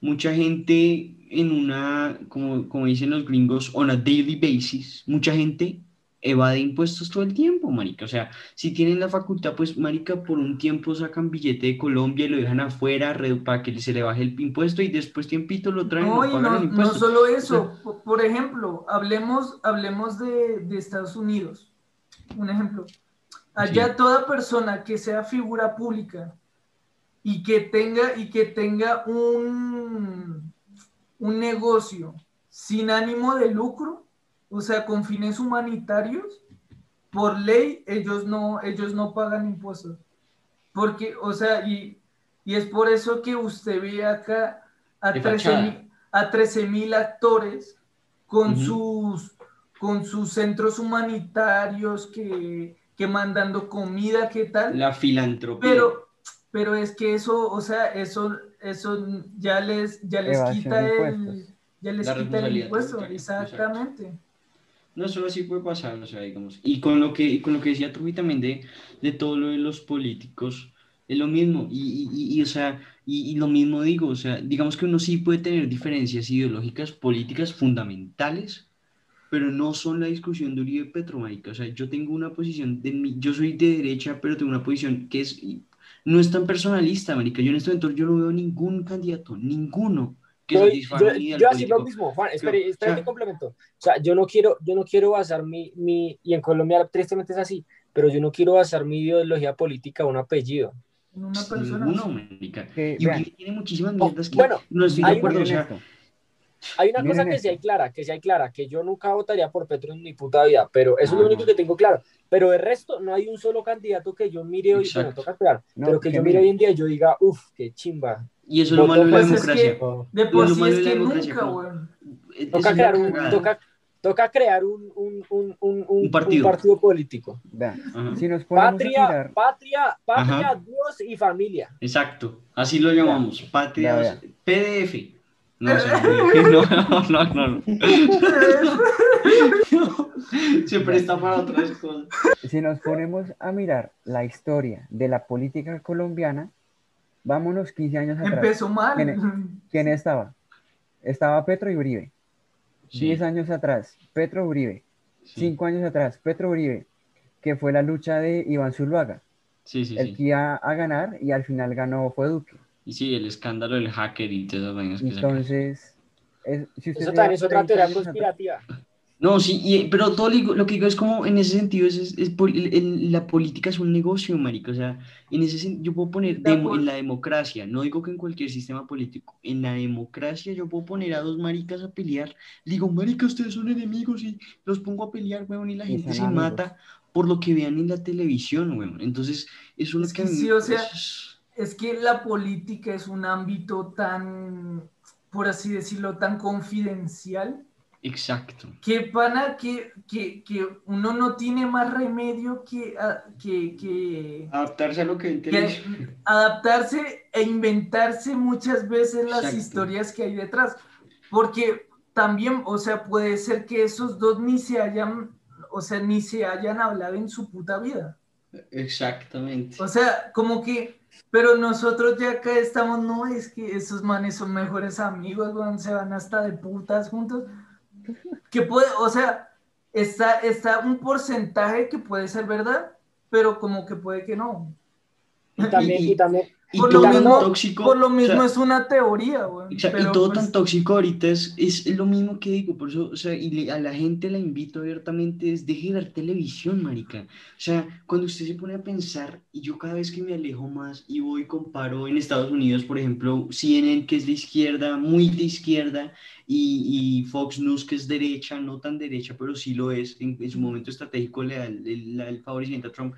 mucha gente en una, como, como dicen los gringos, on a daily basis, mucha gente evade impuestos todo el tiempo, marica. O sea, si tienen la facultad, pues, marica, por un tiempo sacan billete de Colombia y lo dejan afuera para que se le baje el impuesto y después tiempito lo traen no, pagan no, el no solo eso, po- por ejemplo, hablemos, hablemos de, de Estados Unidos. Un ejemplo. Allá Sí. toda persona que sea figura pública y que tenga, y que tenga un, un negocio sin ánimo de lucro, o sea, con fines humanitarios, por ley ellos no, ellos no pagan impuestos. Porque, o sea, y, y es por eso que usted ve acá a De 13 fachada. mil, a 13 mil actores con, sus, con sus centros humanitarios que, que mandando comida, ¿qué tal? La filantropía. Pero, pero es que eso, o sea, eso, eso ya les, ya les Evasión quita el, ya les quita el impuesto, exactamente. No, solo así puede pasar, o sea, digamos. Y con lo que, y con lo que decía Truji también de, de todo lo de los políticos, es lo mismo. Y, y- y, y, o sea, y, y lo mismo digo, o sea, digamos que uno sí puede tener diferencias ideológicas, políticas fundamentales, pero no son la discusión de Uribe Petro, marica. O sea, yo tengo una posición de mi, yo soy de derecha, pero tengo una posición que es, no es tan personalista, marica. Yo en este momento yo no veo ningún candidato, ninguno que Yo, satisfaga yo, yo así lo mismo, Juan, espere, Yo- espere o sea- complemento. O sea, yo no quiero, yo no quiero basar mi, mi, y en Colombia tristemente es así, pero yo no quiero basar mi ideología política en un apellido. En una persona. Ninguno, marica. Que, Y Uribe tiene muchísimas Oh, mierdas que bueno, no estoy de acuerdo, o sea, esto. Hay una Miren cosa que esto. sí hay clara, que sí hay clara, que yo nunca votaría por Petro en mi puta vida, pero eso es Ah, lo único no. que tengo claro. Pero de resto, no hay un solo candidato que yo mire hoy, bueno, toca esperar, No, pero que que yo mire miren. hoy en día y yo diga, uff, qué chimba. y eso es lo malo de la pues, es democracia. que- De por sí es que nunca, weón. Es Toca crear un, toca, toca crear un, un, un, un, Un partido. político. Vean, Ajá. si nos Patria, mirar, patria, patria, Ajá. Dios y familia. Exacto, así lo llamamos, patria, ya, PDF. (laughs) (laughs) No, no, no, (laughs) no, Se presta para otras cosas. si nos ponemos a mirar la historia de la política colombiana, vámonos 15 años atrás. Empezó mal. ¿Quién, quién estaba? Estaba Petro y Uribe. Sí. 10 años atrás, Petro Uribe. Sí. 5 años atrás, Petro Uribe, que fue la lucha de Iván Zuluaga. Sí, sí, el sí. que iba a ganar y al final ganó fue Duque. Y sí, el escándalo del hacker y todas esas vainas que. Entonces, es- si usted Eso también es otra 30 teoría conspirativa. No, sí, y- pero todo lo, que digo es como en ese sentido, es, es- es pol- el- el- la política es un negocio, marica. O sea, en ese sen- yo puedo poner demo- en la democracia, no digo que en cualquier sistema político, en la democracia yo puedo poner a dos maricas a pelear. Le digo, marica, ustedes son enemigos y los pongo a pelear, weón, y la Y gente se amigos. mata por lo que vean en la televisión, weón. Entonces, eso es lo que que a mí sí, o sea, Es que la política es un ámbito tan, por así decirlo, tan confidencial Exacto. que pana que, que, que uno no tiene más remedio que, a- que, que, Adaptarse a lo que televisión. adaptarse e inventarse muchas veces las Exacto. historias que hay detrás. Porque también, o sea, puede ser que esos dos ni se hayan, o sea, ni se hayan hablado en su puta vida. Exactamente. O sea, como que, pero nosotros ya acá estamos, no, es que esos manes son mejores amigos, weón, se van hasta de putas juntos. Que puede, o sea, está, está un porcentaje que puede ser verdad, pero como que puede que no. Y también, Y- y también, Y por todo lo tan mismo- tóxico. Por lo o sea, mismo es una teoría, pero y todo pues, tan tóxico ahorita es, es lo mismo que digo, por eso, o sea, y le- a la gente la invito abiertamente, es deje de ver televisión, marica. O sea, cuando usted se pone a pensar, y yo cada vez que me alejo más y voy comparo en Estados Unidos, por ejemplo, CNN, que es de izquierda, muy de izquierda, y, y Fox News, que es derecha, no tan derecha, pero sí lo es, en, en su momento estratégico le da el, el- el favorecimiento a Trump,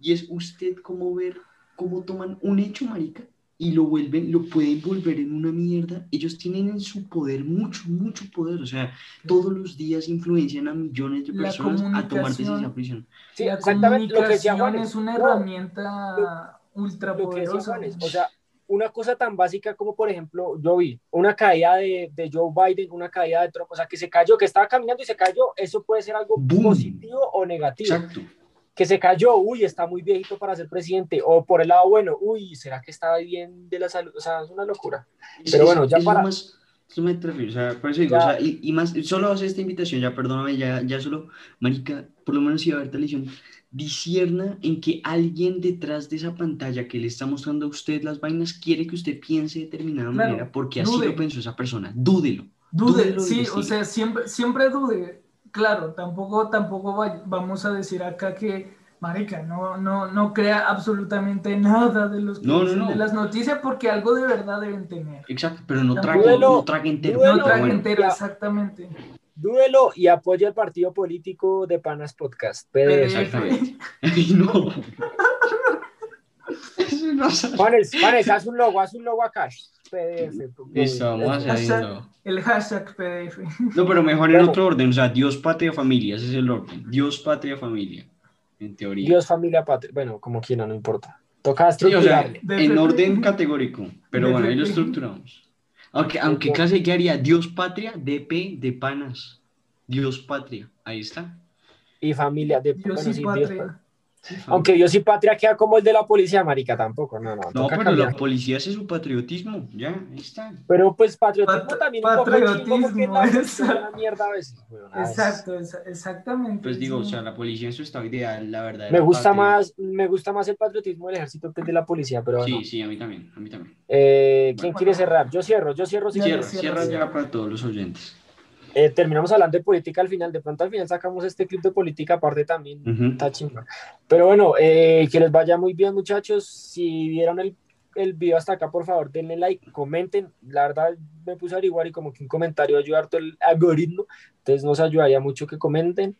y es usted cómo ver, cómo toman un hecho, marica, y lo vuelven, lo pueden volver en una mierda. Ellos tienen en su poder mucho, mucho poder. O sea, todos los días influencian a millones de personas a tomar comunicación- decisión de prisión. sí, la exactamente lo que decía comunicación Juanes. es una herramienta ultra lo que decía poderosa. O sea, una cosa tan básica como, por ejemplo, yo vi una caída de, de Joe Biden, una caída de Trump, o sea, que se cayó, que estaba caminando y se cayó, eso puede ser algo Boom. positivo o negativo. Exacto. Que se cayó, uy, está muy viejito para ser presidente, o por el lado bueno, uy, ¿será que está bien de la salud? O sea, es una locura. Pero bueno, ya para- más- eso me refiero, o sea, por eso digo, o sea, y, y más, solo hace esta invitación, ya perdóname, ya, ya solo, marica, por lo menos si va a ver televisión, disierna en que alguien detrás de esa pantalla que le está mostrando a usted las vainas quiere que usted piense de determinada Claro, manera, porque así dude. lo pensó esa persona, dúdelo. Dude, Dúdelo sí, o sea, siempre, siempre dude. Claro, tampoco, tampoco vamos a decir acá que, marica, no, no, no crea absolutamente nada de los que No, no, dicen no. de las noticias porque algo de verdad deben tener. Exacto, pero no trague, no trague entero. No traje bueno. entero, exactamente. Dúdelo y apoya el partido político de Panas Podcast. PDF. Exactamente. (laughs) No. (laughs) Juanes, Juanes, haz un logo, haz un logo acá. PDF. Listo, vamos a hacer Hashtag- eso. El hashtag PDF. No, pero mejor en otro orden, o sea, Dios, patria, familia, ese es el orden. Dios, patria, familia, en teoría. Dios, familia, patria. Bueno, como quiera, no importa. Toca Sí, o sea, estructurarle. En orden categórico, pero bueno, ahí lo estructuramos. Aunque, aunque clase que haría Dios, patria, DP, de panas. Dios, patria, ahí está. Y familia. De, Dios bueno, y sí, Dios, patria. Aunque Dios y patria queda como el de la policía, marica, tampoco. No, no. No, toca pero cambiar. la policía hace su patriotismo, ya, ahí está. Pero pues patriotismo Pat- también un poco porque patriotismo, (laughs) la policía es una mierda a veces. weón, a veces. Exacto, exa- exactamente. Pues digo, o sí. sea, la policía en su estado ideal, la verdad. Me gusta más, me gusta más el patriotismo del ejército que el de la policía, pero bueno. Sí, sí, a mí también, a mí también. Eh, ¿Quién Bueno. quiere cerrar? Yo cierro, yo cierro. si cierra, cierra cierra. ya para todos los oyentes. Eh, terminamos hablando de política al final. De pronto al final sacamos este clip de política aparte también. Ujú. Está chingón. Pero bueno, eh, que les vaya muy bien, muchachos. Si vieron el, el video hasta acá, por favor, denle like, comenten. La verdad, me puse a averiguar y como que un comentario ayuda harto el algoritmo. Entonces, nos ayudaría mucho que comenten.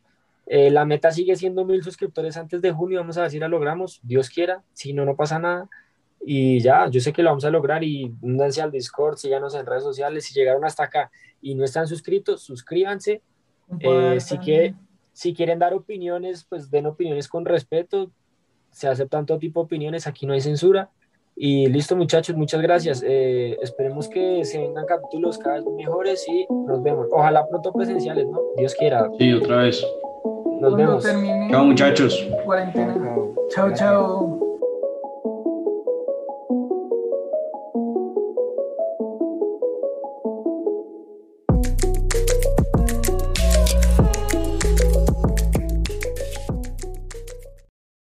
Eh, la meta sigue siendo mil suscriptores antes de junio. Vamos a ver si la logramos. Dios quiera. Si no, no pasa nada. Y ya, yo sé que lo vamos a lograr. Y únanse al Discord, síganos en redes sociales. Si llegaron hasta acá y no están suscritos, suscríbanse. Eh, si, quiere- si quieren dar opiniones, pues den opiniones con respeto. Se aceptan todo tipo de opiniones, aquí no hay censura. Y listo, muchachos, muchas gracias. Eh, esperemos que se vengan capítulos cada vez mejores y nos vemos. Ojalá pronto presenciales, ¿no? Dios quiera. Sí, otra vez. Nos Cuando vemos. termine Chao, muchachos. cuarentena. Chao. Chao.